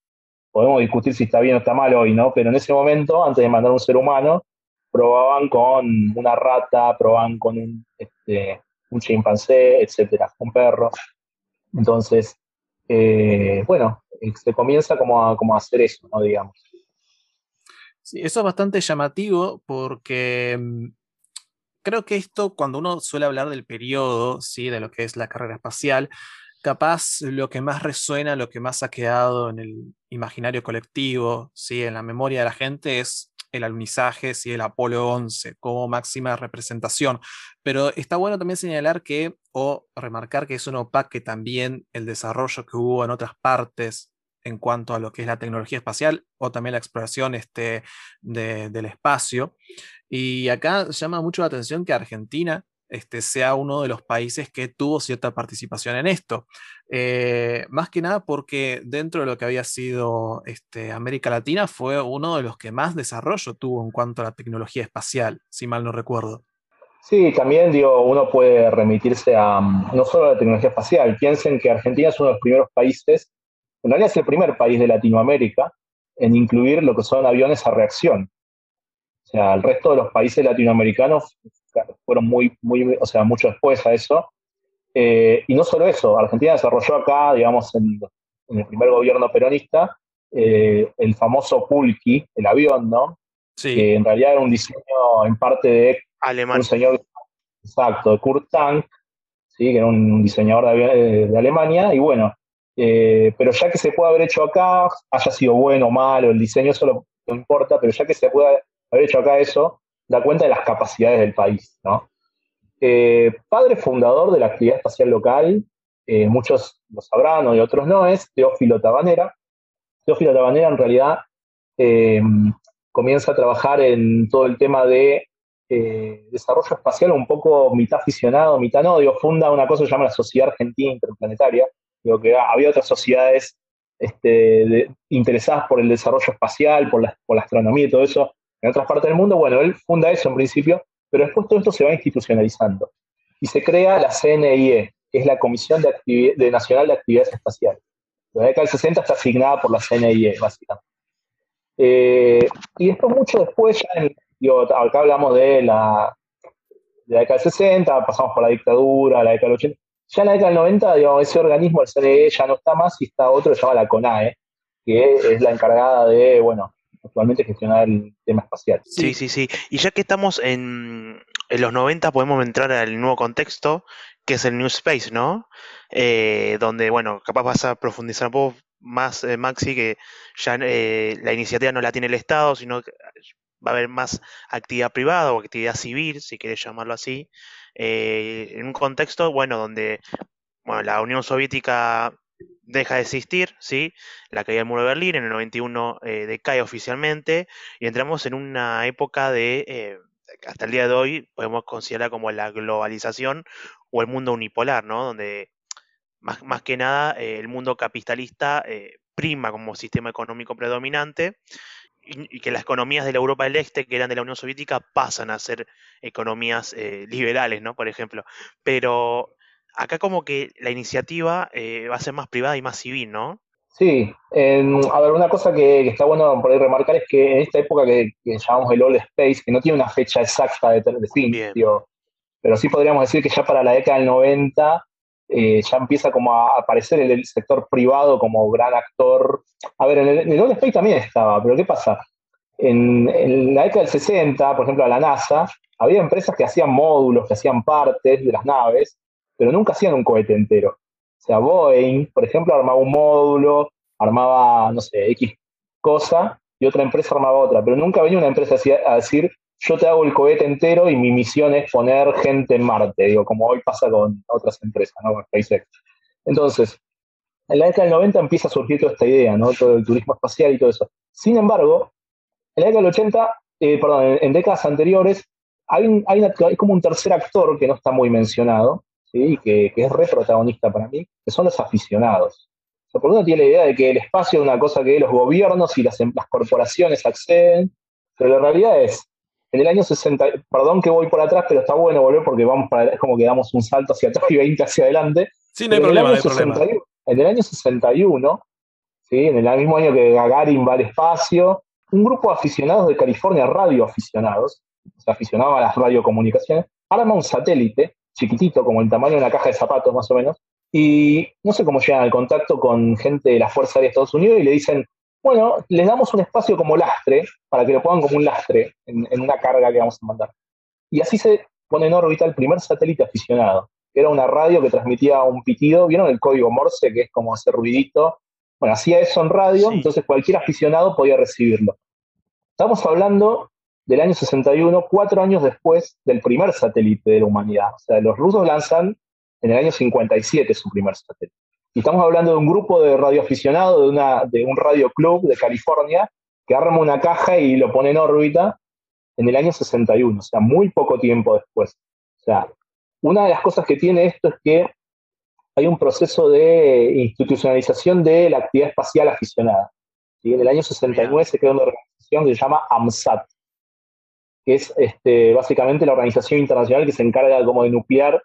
Podemos discutir si está bien o está mal hoy, ¿no? Pero en ese momento, antes de mandar un ser humano, probaban con una rata, probaban con un, este, un chimpancé, etcétera, un perro. Entonces, eh, bueno, se comienza como a, como a hacer eso, ¿no? Digamos. Sí, eso es bastante llamativo porque mm, creo que esto, cuando uno suele hablar del periodo, ¿sí? de lo que es la carrera espacial, capaz lo que más resuena, lo que más ha quedado en el imaginario colectivo, ¿sí? en la memoria de la gente, es el alunizaje, ¿sí? el Apolo 11 como máxima representación. Pero está bueno también señalar que, o remarcar que eso no opaque también el desarrollo que hubo en otras partes en cuanto a lo que es la tecnología espacial o también la exploración este, del espacio. Y acá llama mucho la atención que Argentina este, sea uno de los países que tuvo cierta participación en esto. Eh, más que nada porque dentro de lo que había sido este, América Latina fue uno de los que más desarrollo tuvo en cuanto a la tecnología espacial, si mal no recuerdo. Sí, también digo, uno puede remitirse a mm, no solo a la tecnología espacial, piensen que Argentina es uno de los primeros países, en realidad es el primer país de Latinoamérica en incluir lo que son aviones a reacción. O sea, el resto de los países latinoamericanos fueron muy, muy, o sea, mucho después a eso. Eh, y no solo eso, Argentina desarrolló acá, digamos, en, el primer gobierno peronista, eh, el famoso Pulki, el avión, ¿no? Sí. Que en realidad era un diseño en parte de Alemán. un señor, exacto, de Kurt Tank, ¿sí? que era un diseñador de, de Alemania, y bueno, eh, pero ya que se puede haber hecho acá, haya sido bueno o malo, el diseño eso no importa, pero ya que se puede haber hecho acá eso, da cuenta de las capacidades del país. ¿no? Eh, padre fundador de la actividad espacial local, eh, muchos lo sabrán y otros no, es Teófilo Tabanera. Teófilo Tabanera en realidad eh, comienza a trabajar en todo el tema de desarrollo espacial un poco mitad aficionado, mitad no, digo, funda una cosa que se llama la Sociedad Argentina Interplanetaria, digo que había otras sociedades este, interesadas por el desarrollo espacial, por la, por la astronomía y todo eso, en otras partes del mundo. Bueno, él funda eso en principio, pero después todo esto se va institucionalizando. Y se crea la CNIE, que es la Comisión de, Nacional de Actividades Espaciales. La década del 60 está asignada por la CNIE, básicamente. Eh, y después, mucho después, ya acá hablamos de la, década del 60, pasamos por la dictadura, la década del 80. Ya en la década del 90, digamos, ese organismo, el CNIE, ya no está más y está otro que se llama la CONAE, que es la encargada de, bueno, actualmente gestionar el tema espacial. Sí, sí, sí. Y ya que estamos en, los 90, podemos entrar al nuevo contexto, que es el New Space, ¿no? Eh, donde, bueno, capaz vas a profundizar un poco más, eh, Maxi, que ya eh, la iniciativa no la tiene el Estado, sino que va a haber más actividad privada o actividad civil, si quieres llamarlo así, en un contexto, bueno, donde bueno, la Unión Soviética deja de existir, ¿sí? La caída del muro de Berlín, en el 91 eh, decae oficialmente y entramos en una época de, eh, hasta el día de hoy, podemos considerar como la globalización o el mundo unipolar, ¿no? Donde más, más que nada eh, el mundo capitalista prima como sistema económico predominante y, que las economías de la Europa del Este, que eran de la Unión Soviética, pasan a ser economías liberales, ¿no? Por ejemplo. Pero acá como que la iniciativa eh, va a ser más privada y más civil, ¿no? Sí, a ver, una cosa que, está bueno por ahí remarcar es que en esta época que, llamamos el Old Space, que no tiene una fecha exacta de, de fin, pero sí podríamos decir que ya para la década del 90 eh, ya empieza como a aparecer el, sector privado como gran actor. A ver, en el, Old Space también estaba, pero ¿qué pasa? en, la década del 60, por ejemplo, a la NASA, había empresas que hacían módulos, que hacían partes de las naves, pero nunca hacían un cohete entero. O sea, Boeing, por ejemplo, armaba un módulo, armaba, no sé, X cosa, y otra empresa armaba otra, pero nunca venía una empresa a decir, yo te hago el cohete entero y mi misión es poner gente en Marte, digo, como hoy pasa con otras empresas, ¿no? Con SpaceX. Entonces, en la década del 90 empieza a surgir toda esta idea, ¿no? Todo el turismo espacial y todo eso. Sin embargo, en la década del 80, eh, perdón, en, décadas anteriores, hay, hay, como un tercer actor que no está muy mencionado, ¿sí? que, que es re protagonista para mí, que son los aficionados. O sea, por uno tiene la idea de que el espacio es una cosa que los gobiernos y las, las corporaciones acceden, pero la realidad es, en el año 60, perdón que voy por atrás, pero está bueno volver porque vamos para, es como que damos un salto hacia atrás y 20 hacia adelante. Sí, no hay problema, no hay problema. En el año 61, ¿sí? en el mismo año que Gagarin va al espacio, un grupo de aficionados de California, radioaficionados, o sea, aficionados a las radiocomunicaciones, arma un satélite chiquitito, como el tamaño de una caja de zapatos más o menos, y no sé cómo llegan al contacto con gente de la Fuerza de Estados Unidos y le dicen, bueno, les damos un espacio como lastre, para que lo pongan como un lastre en, en una carga que vamos a mandar. Y así se pone en órbita el primer satélite aficionado, que era una radio que transmitía un pitido, ¿vieron el código Morse, que es como ese ruidito bueno, hacía eso en radio, entonces cualquier aficionado podía recibirlo. Estamos hablando del año 61, cuatro años después del primer satélite de la humanidad. O sea, los rusos lanzan en el año 57 su primer satélite. Y estamos hablando de un grupo de radioaficionados de, una, de un radio club de California que arma una caja y lo pone en órbita en el año 61, o sea, muy poco tiempo después. O sea, una de las cosas que tiene esto es que hay un proceso de institucionalización de la actividad espacial aficionada. En el año 69 se creó una organización que se llama AMSAT, que es este, básicamente la organización internacional que se encarga como de nuclear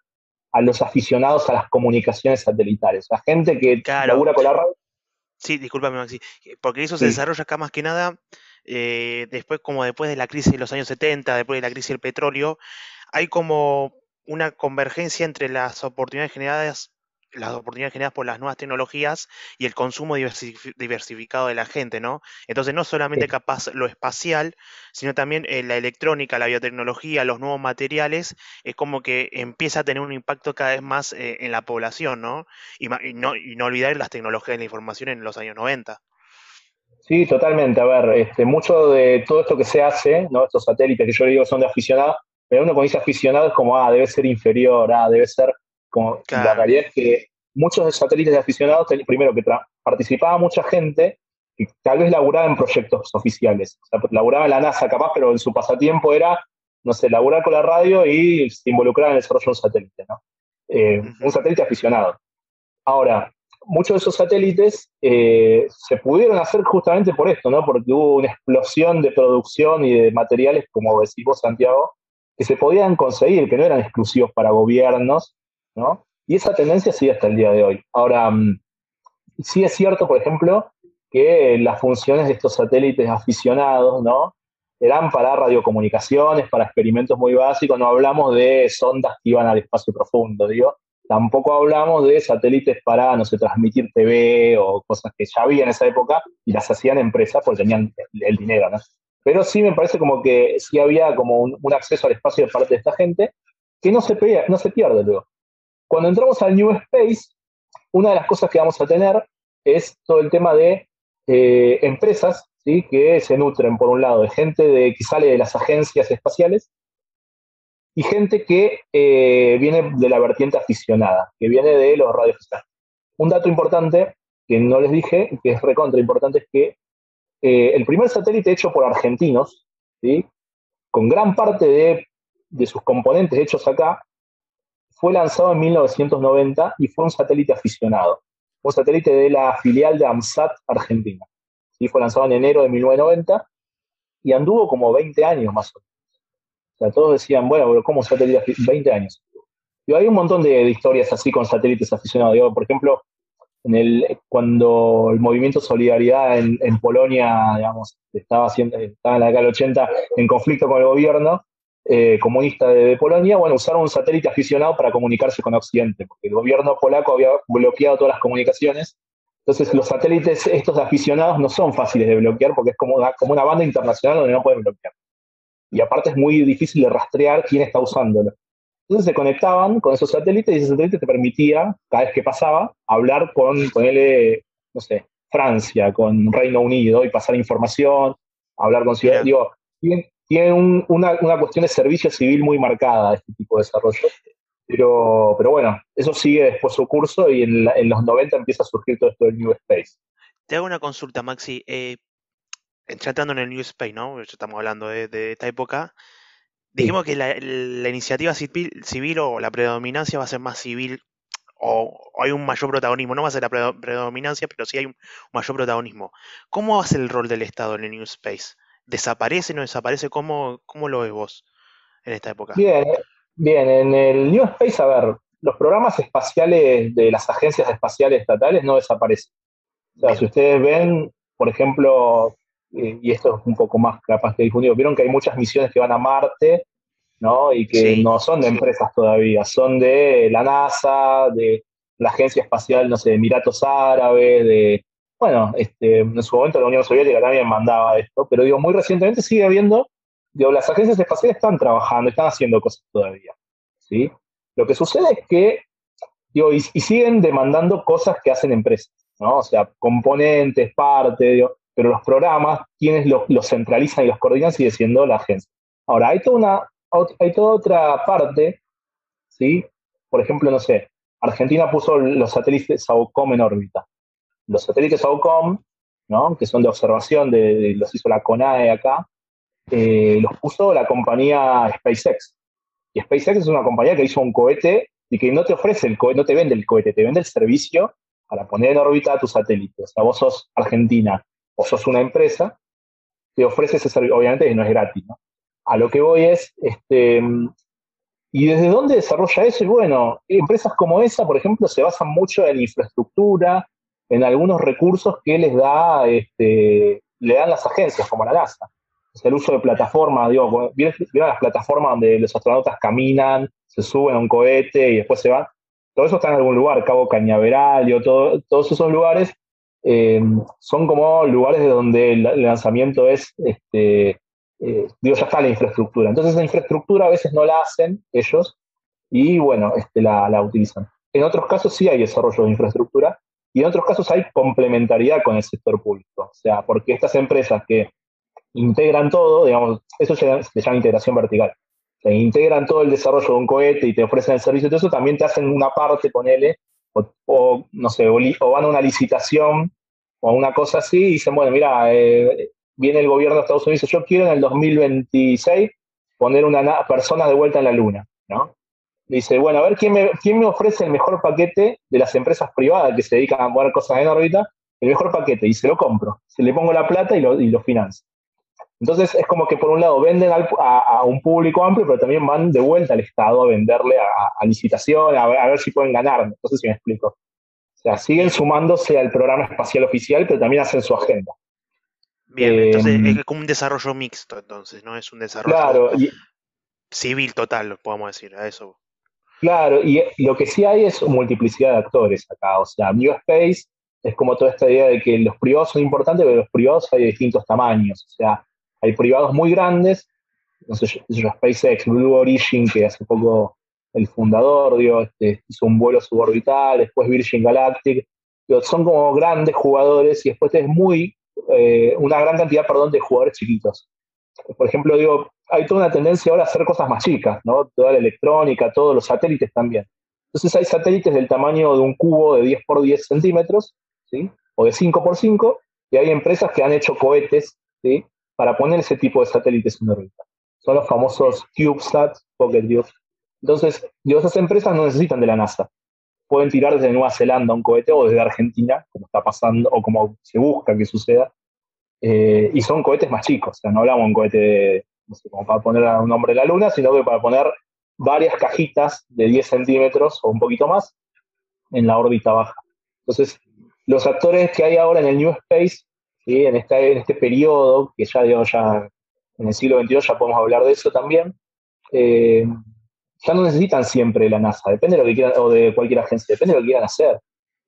a los aficionados a las comunicaciones satelitales, la gente que labura con la radio. Sí, discúlpame, Maxi, porque eso se desarrolla acá más que nada eh, después, como después de la crisis de los años 70, después de la crisis del petróleo, hay como una convergencia entre las oportunidades generadas las oportunidades generadas por las nuevas tecnologías y el consumo diversificado de la gente, ¿no? Entonces no solamente capaz lo espacial, sino también eh, la electrónica, la biotecnología, los nuevos materiales, es como que empieza a tener un impacto cada vez más eh, en la población, ¿no? Y, no, y no olvidar las tecnologías de la información en los años 90. Sí, totalmente. A ver, este, mucho de todo esto que se hace, ¿no? Estos satélites que yo digo son de aficionados, pero uno cuando dice aficionado es como, ah, debe ser inferior, ah, debe ser la realidad es que muchos de satélites de aficionados, primero que participaba mucha gente que tal vez laburaba en proyectos oficiales. O sea, laburaba en la NASA capaz, pero en su pasatiempo era, no sé, laburar con la radio y se involucrar en el desarrollo de un satélite, ¿no? Eh, un satélite aficionado. Ahora, muchos de esos satélites eh, se pudieron hacer justamente por esto, ¿no? Porque hubo una explosión de producción y de materiales, como decís vos, Santiago, que se podían conseguir, que no eran exclusivos para gobiernos, Y esa tendencia sigue hasta el día de hoy. Ahora, mm, sí es cierto, por ejemplo, que las funciones de estos satélites aficionados, ¿no? Eran para radiocomunicaciones, para experimentos muy básicos, no hablamos de sondas que iban al espacio profundo, digo. Tampoco hablamos de satélites para, no sé, transmitir TV o cosas que ya había en esa época y las hacían empresas porque tenían el, dinero, ¿no? Pero sí me parece como que sí había como un, acceso al espacio de parte de esta gente que no se, no se pierde luego. Cuando entramos al New Space, una de las cosas que vamos a tener es todo el tema de eh, empresas ¿sí? que se nutren, por un lado, de gente que sale de las agencias espaciales y gente que eh, viene de la vertiente aficionada, que viene de los radioaficionados. Un dato importante que no les dije, que es recontra importante, es que eh, el primer satélite hecho por argentinos, ¿sí? con gran parte de sus componentes hechos acá, fue lanzado en 1990 y fue un satélite aficionado, un satélite de la filial de AMSAT Argentina. ¿Sí? Fue lanzado en enero de 1990 y anduvo como 20 años más o menos. O sea, todos decían, bueno, ¿cómo satélite 20 años. Y hay un montón de, historias así con satélites aficionados. por ejemplo, en el, cuando el movimiento Solidaridad en, Polonia, digamos, estaba, haciendo, estaba en la década del 80 en conflicto con el gobierno, eh, comunista de, Polonia, bueno, usaron un satélite aficionado para comunicarse con Occidente, porque el gobierno polaco había bloqueado todas las comunicaciones Entonces los satélites estos aficionados no son fáciles de bloquear porque es como una, como una banda internacional donde no pueden bloquear. Y aparte es muy difícil de rastrear quién está usándolo. Entonces se conectaban con esos satélites y ese satélite te permitía, cada vez que pasaba, hablar con, él, no sé, Francia, con Reino Unido y pasar información, hablar con ciudad. Digo, tiene, una, una, cuestión de servicio civil muy marcada este tipo de desarrollo. Pero, pero bueno, eso sigue después su curso y en, los 90 empieza a surgir todo esto del New Space. Te hago una consulta, Maxi. Eh, entrando en el New Space, ¿no? Ya estamos hablando de, esta época. Dijimos que la, iniciativa civil, o la predominancia va a ser más civil o, hay un mayor protagonismo. No va a ser la predominancia, pero sí hay un mayor protagonismo. ¿Cómo va a ser el rol del Estado en el New Space? ¿Desaparece, no desaparece? ¿Cómo, cómo lo ves vos en esta época? Bien, Bien, en el New Space, a ver, los programas espaciales de las agencias espaciales estatales no desaparecen. O sea, si ustedes ven, por ejemplo, eh, y esto es un poco más capaz que difundido, vieron que hay muchas misiones que van a Marte, ¿no? Y que no son de empresas todavía, son de la NASA, de la Agencia Espacial, no sé, de Emiratos Árabes, de, bueno, este, en su momento la Unión Soviética también mandaba esto, pero digo, muy recientemente sigue habiendo digo, las agencias espaciales están trabajando, están haciendo cosas todavía. ¿sí? Lo que sucede es que, digo, y, siguen demandando cosas que hacen empresas, ¿no? O sea, componentes, parte, digo, pero los programas, quienes los, centralizan y los coordinan sigue siendo la agencia. Ahora, hay toda, una, hay toda otra parte, ¿sí? Por ejemplo, no sé, Argentina puso los satélites SAOCOM en órbita. Los satélites SAOCOM, ¿no? que son de observación, de, los hizo la CONAE acá, eh, los puso la compañía SpaceX. Y SpaceX es una compañía que hizo un cohete y que no te ofrece el cohete, no te vende el cohete, te vende el servicio para poner en órbita a tus satélites. O sea, vos sos Argentina o sos una empresa, te ofrece ese servicio, obviamente no es gratis. A lo que voy es, este, ¿y desde dónde desarrolla eso? Y bueno, empresas como esa, por ejemplo, se basan mucho en infraestructura, en algunos recursos que les da, este, le dan las agencias, como la NASA el uso de plataformas, digo, ¿vieron las plataformas donde los astronautas caminan, se suben a un cohete y después se van? Todo eso está en algún lugar, Cabo Cañaveral, digo, todos esos lugares eh, son como lugares de donde el, lanzamiento es, este, eh, digo, ya está la infraestructura. Entonces esa infraestructura a veces no la hacen ellos y bueno, este, la, la utilizan. En otros casos sí hay desarrollo de infraestructura y en otros casos hay complementariedad con el sector público. O sea, porque estas empresas que integran todo, digamos, eso se, llama integración vertical. Se integran todo el desarrollo de un cohete y te ofrecen el servicio de eso, también te hacen una parte, ponele, o, o no sé, o, van a una licitación o una cosa así y dicen, bueno, mira, eh, viene el gobierno de Estados Unidos yo quiero en el 2026 poner una persona de vuelta en la luna, ¿no? Dice, bueno, a ver quién me, quién me ofrece el mejor paquete de las empresas privadas que se dedican a poner cosas en órbita, el mejor paquete, y se lo compro. Se le pongo la plata y lo, y lo financio. Entonces es como que por un lado venden a, un público amplio, pero también van de vuelta al Estado a venderle a, licitación, a ver, si pueden ganar. No sé si me explico. O sea, siguen sumándose al programa espacial oficial, pero también hacen su agenda. Bien, entonces eh, es como un desarrollo mixto, entonces, ¿no? Es un desarrollo civil total, podemos decir, a eso. Claro, y lo que sí hay es multiplicidad de actores acá. O sea, New Space es como toda esta idea de que los privados son importantes, pero los privados hay de distintos tamaños. O sea, hay privados muy grandes, no sé, SpaceX, Blue Origin, que hace poco el fundador dio, este, hizo un vuelo suborbital, después Virgin Galactic, son como grandes jugadores y después es muy, eh, una gran cantidad, perdón, de jugadores chiquitos. Por ejemplo, digo, hay toda una tendencia ahora a hacer cosas más chicas, ¿no? Toda la electrónica, todos los satélites también. Entonces hay satélites del tamaño de un cubo de 10 por 10 centímetros, ¿sí? O de 5 por 5, y hay empresas que han hecho cohetes, para poner ese tipo de satélites en órbita. Son los famosos CubeSat, Pocket Entonces, esas empresas no necesitan de la NASA. Pueden tirar desde Nueva Zelanda un cohete o desde Argentina, como está pasando, o como se busca que suceda. Eh, y son cohetes más chicos. O sea, no hablamos de un cohete, no sé, como para poner un nombre en la Luna, sino que para poner varias cajitas de 10 centímetros o un poquito más en la órbita baja. Entonces, los actores que hay ahora en el New Space en, este, en este periodo, que ya, ya en el siglo XXI ya podemos hablar de eso también, eh, ya no necesitan siempre la NASA, depende de lo que quieran, o de cualquier agencia, depende de lo que quieran hacer.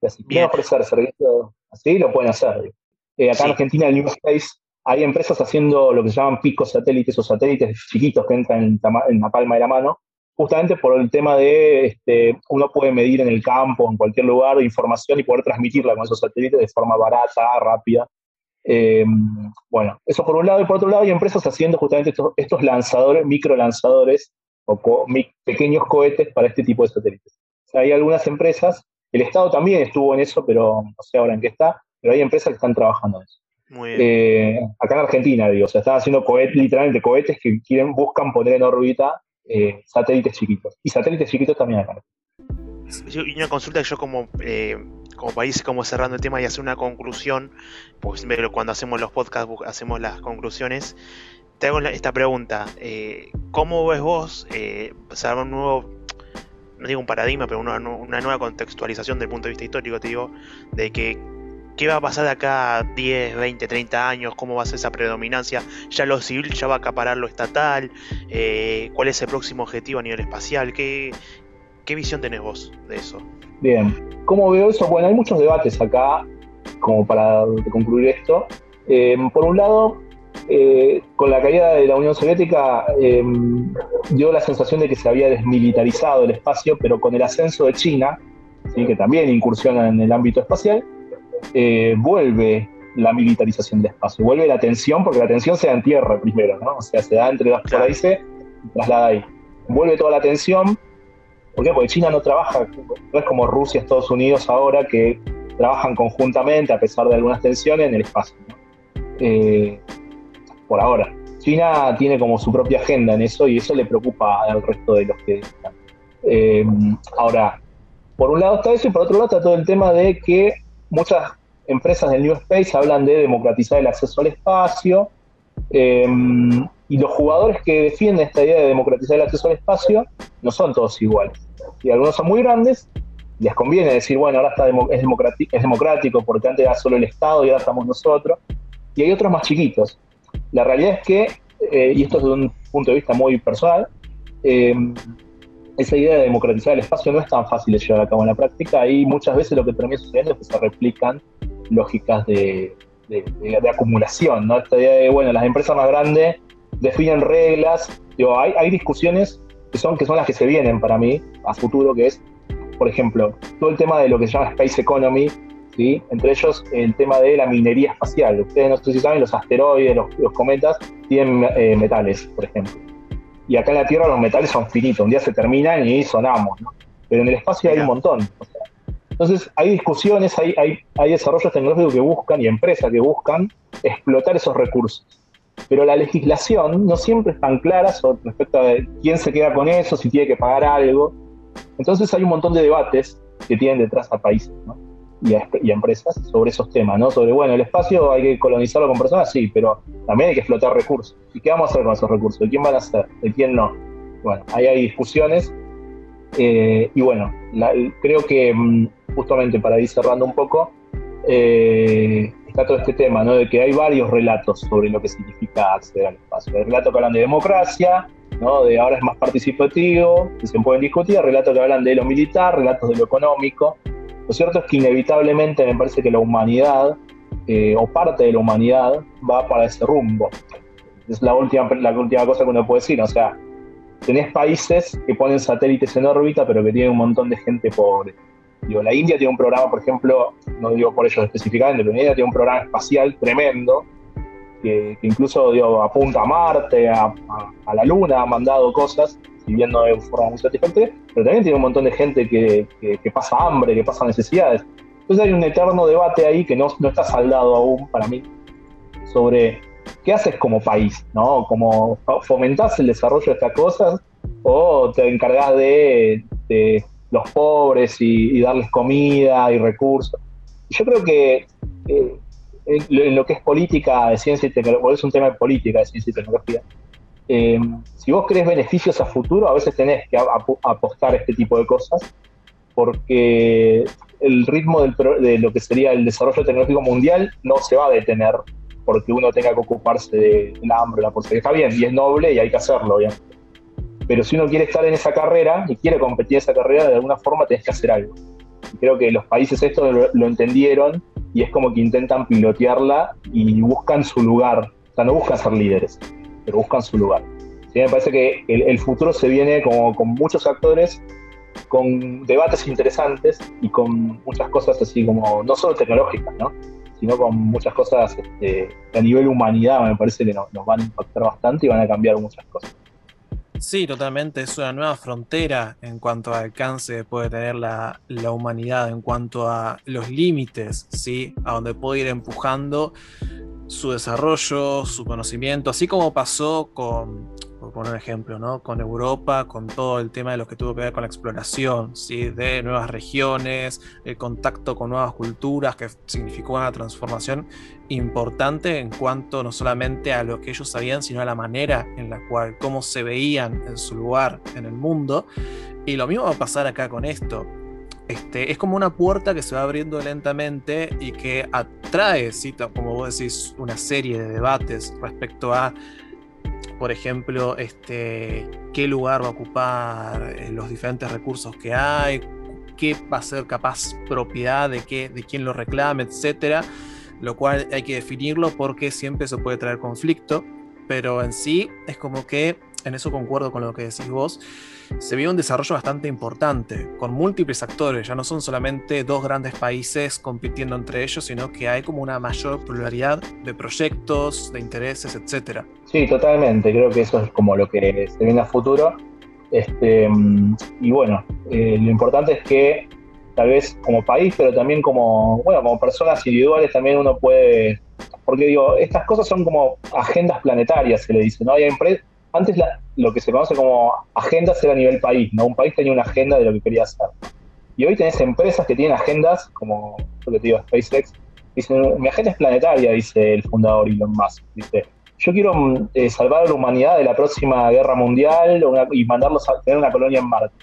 Si quieren ofrecer servicio así lo pueden hacer. Eh, acá en Argentina, el New Space, hay empresas haciendo lo que se llaman picos satélites o satélites chiquitos que entran en, en la palma de la mano, justamente por el tema de este, uno puede medir en el campo, en cualquier lugar, información y poder transmitirla con esos satélites de forma barata, rápida. Em, bueno, eso por un lado, y por otro lado hay empresas haciendo justamente estos, lanzadores, micro lanzadores o pequeños cohetes para este tipo de satélites. hay algunas empresas, el Estado también estuvo en eso, pero no sé ahora en qué está, pero hay empresas que están trabajando en eso. Eh, acá en Argentina, digo, o sea, están haciendo cohetes, literalmente cohetes que quieren, buscan poner en órbita eh, satélites chiquitos. Y satélites chiquitos también acá. Y una consulta que yo como, eh, como país, como cerrando el tema y hacer una conclusión, porque siempre cuando hacemos los podcasts hacemos las conclusiones, te hago esta pregunta. ¿Cómo ves vos eh, un nuevo, no digo un paradigma, pero una, una nueva contextualización del punto de vista histórico, te digo, de que ¿Qué va a pasar de acá a 10, 20, 30 años? ¿Cómo va a ser esa predominancia? ¿Ya lo civil ya va a acaparar lo estatal? Eh, ¿Cuál es el próximo objetivo a nivel espacial? ¿Qué, ¿Qué visión tenés vos de eso? Bien, ¿cómo veo eso? Bueno, hay muchos debates acá, como para concluir esto. Em, por un lado, eh, con la caída de la Unión Soviética em, dio la sensación de que se había desmilitarizado el espacio, pero con el ascenso de China, que también incursiona en el ámbito espacial, eh, vuelve la militarización del espacio, vuelve la tensión, porque la tensión se da en tierra primero, ¿no? O sea, se da entre dos países y traslada ahí. Vuelve toda la tensión, ¿por qué? Porque China no trabaja, no es como Rusia, Estados Unidos ahora, que trabajan conjuntamente, a pesar de algunas tensiones, en el espacio. Eh, por ahora. China tiene como su propia agenda en eso y eso le preocupa al resto de los que están. Eh, ahora, por un lado está eso y por otro lado está todo el tema de que muchas empresas del New Space hablan de democratizar el acceso al espacio, em, y los jugadores que defienden esta idea de democratizar el acceso al espacio no son todos iguales. Y algunos son muy grandes, les conviene decir, bueno, ahora está es, democrático, porque antes era solo el Estado y ahora estamos nosotros, y hay otros más chiquitos. La realidad es que, eh, y esto es de un punto de vista muy personal, em, esa idea de democratizar el espacio no es tan fácil de llevar a cabo en la práctica y muchas veces lo que termina sucediendo es que se replican lógicas de, acumulación, ¿no? Esta idea de, bueno, las empresas más grandes definen reglas, digo, hay, discusiones que son, que son las que se vienen para mí a futuro, que es, por ejemplo, todo el tema de lo que se llama Space Economy, ¿sí? entre ellos el tema de la minería espacial. Ustedes no sé si saben, los asteroides, los, cometas, tienen eh, metales, por ejemplo y acá en la Tierra los metales son finitos, un día se terminan y sonamos, ¿no? Pero en el espacio hay un montón. entonces hay discusiones, hay, hay, hay desarrollos tecnológicos que buscan y empresas que buscan explotar esos recursos. Pero la legislación no siempre es tan clara respecto a quién se queda con eso, si tiene que pagar algo. Entonces hay un montón de debates que tienen detrás a países. ¿no? Y a, empresas sobre esos temas, ¿no? Sobre, bueno, el espacio hay que colonizarlo con personas, sí, pero también hay que explotar recursos. ¿Y qué vamos a hacer con esos recursos? ¿De quién van a ser? ¿De quién no? Bueno, ahí hay discusiones. Eh, y bueno, creo que mm, justamente para ir cerrando un poco, eh, está todo este tema, ¿no? De que hay varios relatos sobre lo que significa acceder al espacio. El relato que hablan de democracia, ¿no? De ahora es más participativo, que se pueden discutir, relatos que hablan de lo militar, relatos de lo económico. Lo cierto es que inevitablemente me parece que la humanidad, eh, o parte de la humanidad, va para ese rumbo. Es la última, cosa que uno puede decir. O sea, tenés países que ponen satélites en órbita, pero que tienen un montón de gente pobre. Digo, la India tiene un programa, por ejemplo, no digo por ellos específicamente, pero la India tiene un programa espacial tremendo, que, incluso apunta a Marte, a, la Luna, ha mandado cosas, no de forma muy satisfactoria, pero también tiene un montón de gente que, pasa hambre, que pasa necesidades. Entonces hay un eterno debate ahí que no, está saldado aún para mí sobre qué haces como país, ¿no? Como fomentás el desarrollo de estas cosas o te encargás de, los pobres y, darles comida y recursos. Yo creo que eh, en lo que es política de ciencia y tecnología, es un tema de política de ciencia y tecnología, eh, si vos querés beneficios a futuro, a veces tenés que apostar a este tipo de cosas, porque el ritmo de lo que sería el desarrollo tecnológico mundial no se va a detener porque uno tenga que ocuparse del hambre, la pobreza. Está bien, y es noble y hay que hacerlo, bien. Pero si uno quiere estar en esa carrera y quiere competir en esa carrera, de alguna forma tenés que hacer algo. creo que los países estos lo, entendieron y es como que intentan pilotearla y buscan su lugar. O sea, no buscan ser líderes, pero buscan su lugar. Sí, me parece que el, futuro se viene como con muchos actores, con debates interesantes y con muchas cosas así como, no solo tecnológicas, ¿no? sino con muchas cosas este, a nivel humanidad me parece que nos van a impactar bastante y van a cambiar muchas cosas. Sí, totalmente. Es una nueva frontera en cuanto a alcance que puede tener la, humanidad, en cuanto a los límites, ¿sí? A donde puede ir empujando su desarrollo, su conocimiento, así como pasó con, por poner un ejemplo, ¿no? con Europa, con todo el tema de lo que tuvo que ver con la exploración ¿sí? de nuevas regiones, el contacto con nuevas culturas, que significó una transformación importante en cuanto no solamente a lo que ellos sabían, sino a la manera en la cual, cómo se veían en su lugar en el mundo. Y lo mismo va a pasar acá con esto. Este, es como una puerta que se va abriendo lentamente y que atrae, como vos decís, una serie de debates respecto a, por ejemplo, este, qué lugar va a ocupar eh, los diferentes recursos que hay, qué va a ser capaz propiedad de, qué, de quién lo reclame, etcétera, lo cual hay que definirlo porque siempre se puede traer conflicto, pero en sí es como que, en eso concuerdo con lo que decís vos, se vio un desarrollo bastante importante, con múltiples actores, ya no son solamente dos grandes países compitiendo entre ellos, sino que hay como una mayor pluralidad de proyectos, de intereses, etc. Sí, totalmente, creo que eso es como lo que se viene a futuro. Este, y bueno, eh, lo importante es que tal vez como país, pero también como, bueno, como personas individuales también uno puede, porque digo, estas cosas son como agendas planetarias, se le dice, ¿no? Hay empresas antes lo que se conoce como agendas era a nivel país, ¿no? Un país tenía una agenda de lo que quería hacer. Y hoy tenés empresas que tienen agendas, como lo que te digo, SpaceX, dicen, mi agenda es planetaria, dice el fundador Elon Musk. Dice, yo quiero eh, salvar a la humanidad de la próxima guerra mundial y mandarlos a tener una colonia en Marte.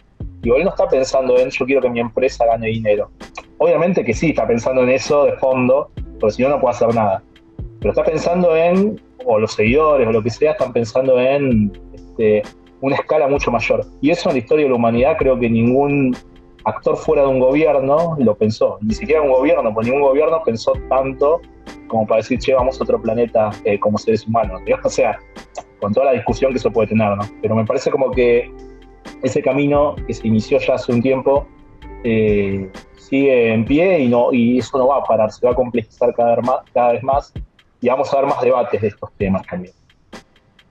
Y él no está pensando en, yo quiero que mi empresa gane dinero. Obviamente que sí, está pensando en eso de fondo, porque si no, no puede hacer nada. Pero está pensando en o los seguidores o lo que sea están pensando en este, una escala mucho mayor. Y eso en la historia de la humanidad creo que ningún actor fuera de un gobierno lo pensó. Ni siquiera un gobierno, pues ningún gobierno pensó tanto como para decir, che, vamos a otro planeta eh, como seres humanos. O sea, con toda la discusión que eso puede tener, ¿no? Pero me parece como que ese camino que se inició ya hace un tiempo eh, sigue en pie y, no, y eso no va a parar, se va a complejizar cada vez más, cada vez más y vamos a ver más debates de estos temas también.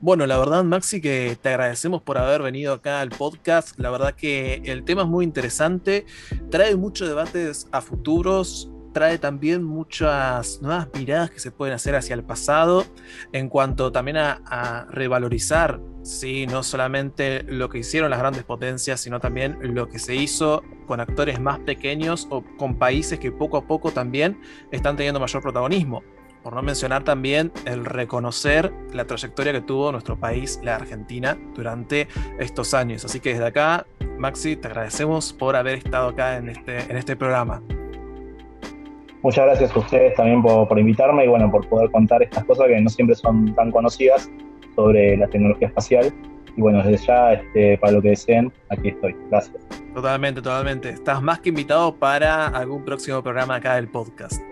Bueno, la verdad, Maxi, que te agradecemos por haber venido acá al podcast. La verdad que el tema es muy interesante, trae muchos debates a futuros, trae también muchas nuevas miradas que se pueden hacer hacia el pasado en cuanto también a, revalorizar, ¿sí? no solamente lo que hicieron las grandes potencias, sino también lo que se hizo con actores más pequeños o con países que poco a poco también están teniendo mayor protagonismo. Por no mencionar también el reconocer la trayectoria que tuvo nuestro país, la Argentina, durante estos años. Así que desde acá, Maxi, te agradecemos por haber estado acá en este, en este programa. Muchas gracias a ustedes también por, invitarme y bueno, por poder contar estas cosas que no siempre son tan conocidas sobre la tecnología espacial. Y bueno, desde ya, este, para lo que deseen, aquí estoy. Gracias. Totalmente, totalmente. Estás más que invitado para algún próximo programa acá del podcast.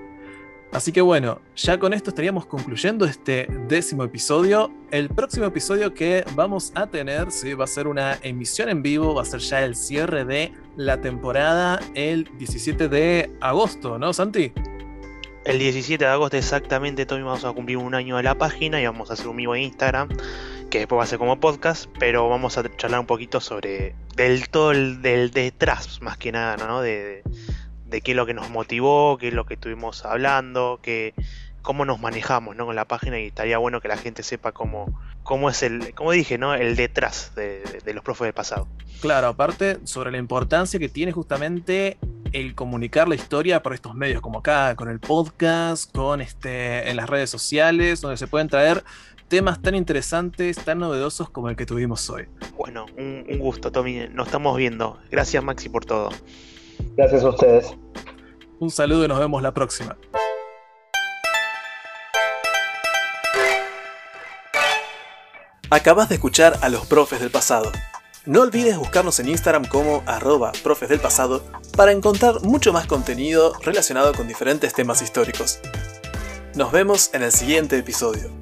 Así que bueno, ya con esto estaríamos concluyendo este décimo episodio. El próximo episodio que vamos a tener ¿sí? va a ser una emisión en vivo, va a ser ya el cierre de la temporada el 17 de agosto, ¿no, Santi? El 17 de agosto exactamente, Tommy, vamos a cumplir un año de la página y vamos a hacer un vivo en Instagram, que después va a ser como podcast, pero vamos a charlar un poquito sobre del todo el del detrás, más que nada, ¿no? De, de qué es lo que nos motivó, qué es lo que estuvimos hablando, que, cómo nos manejamos ¿no? con la página y estaría bueno que la gente sepa cómo, cómo es el, como dije, ¿no? el detrás de, los profes del pasado. Claro, aparte sobre la importancia que tiene justamente el comunicar la historia por estos medios, como acá, con el podcast, con este, en las redes sociales, donde se pueden traer temas tan interesantes, tan novedosos como el que tuvimos hoy. Bueno, un, un gusto, Tommy. Nos estamos viendo. Gracias, Maxi, por todo. Gracias a ustedes. Un saludo y nos vemos la próxima. Acabas de escuchar a los profes del pasado. No olvides buscarnos en Instagram como arroba profes del pasado para encontrar mucho más contenido relacionado con diferentes temas históricos. Nos vemos en el siguiente episodio.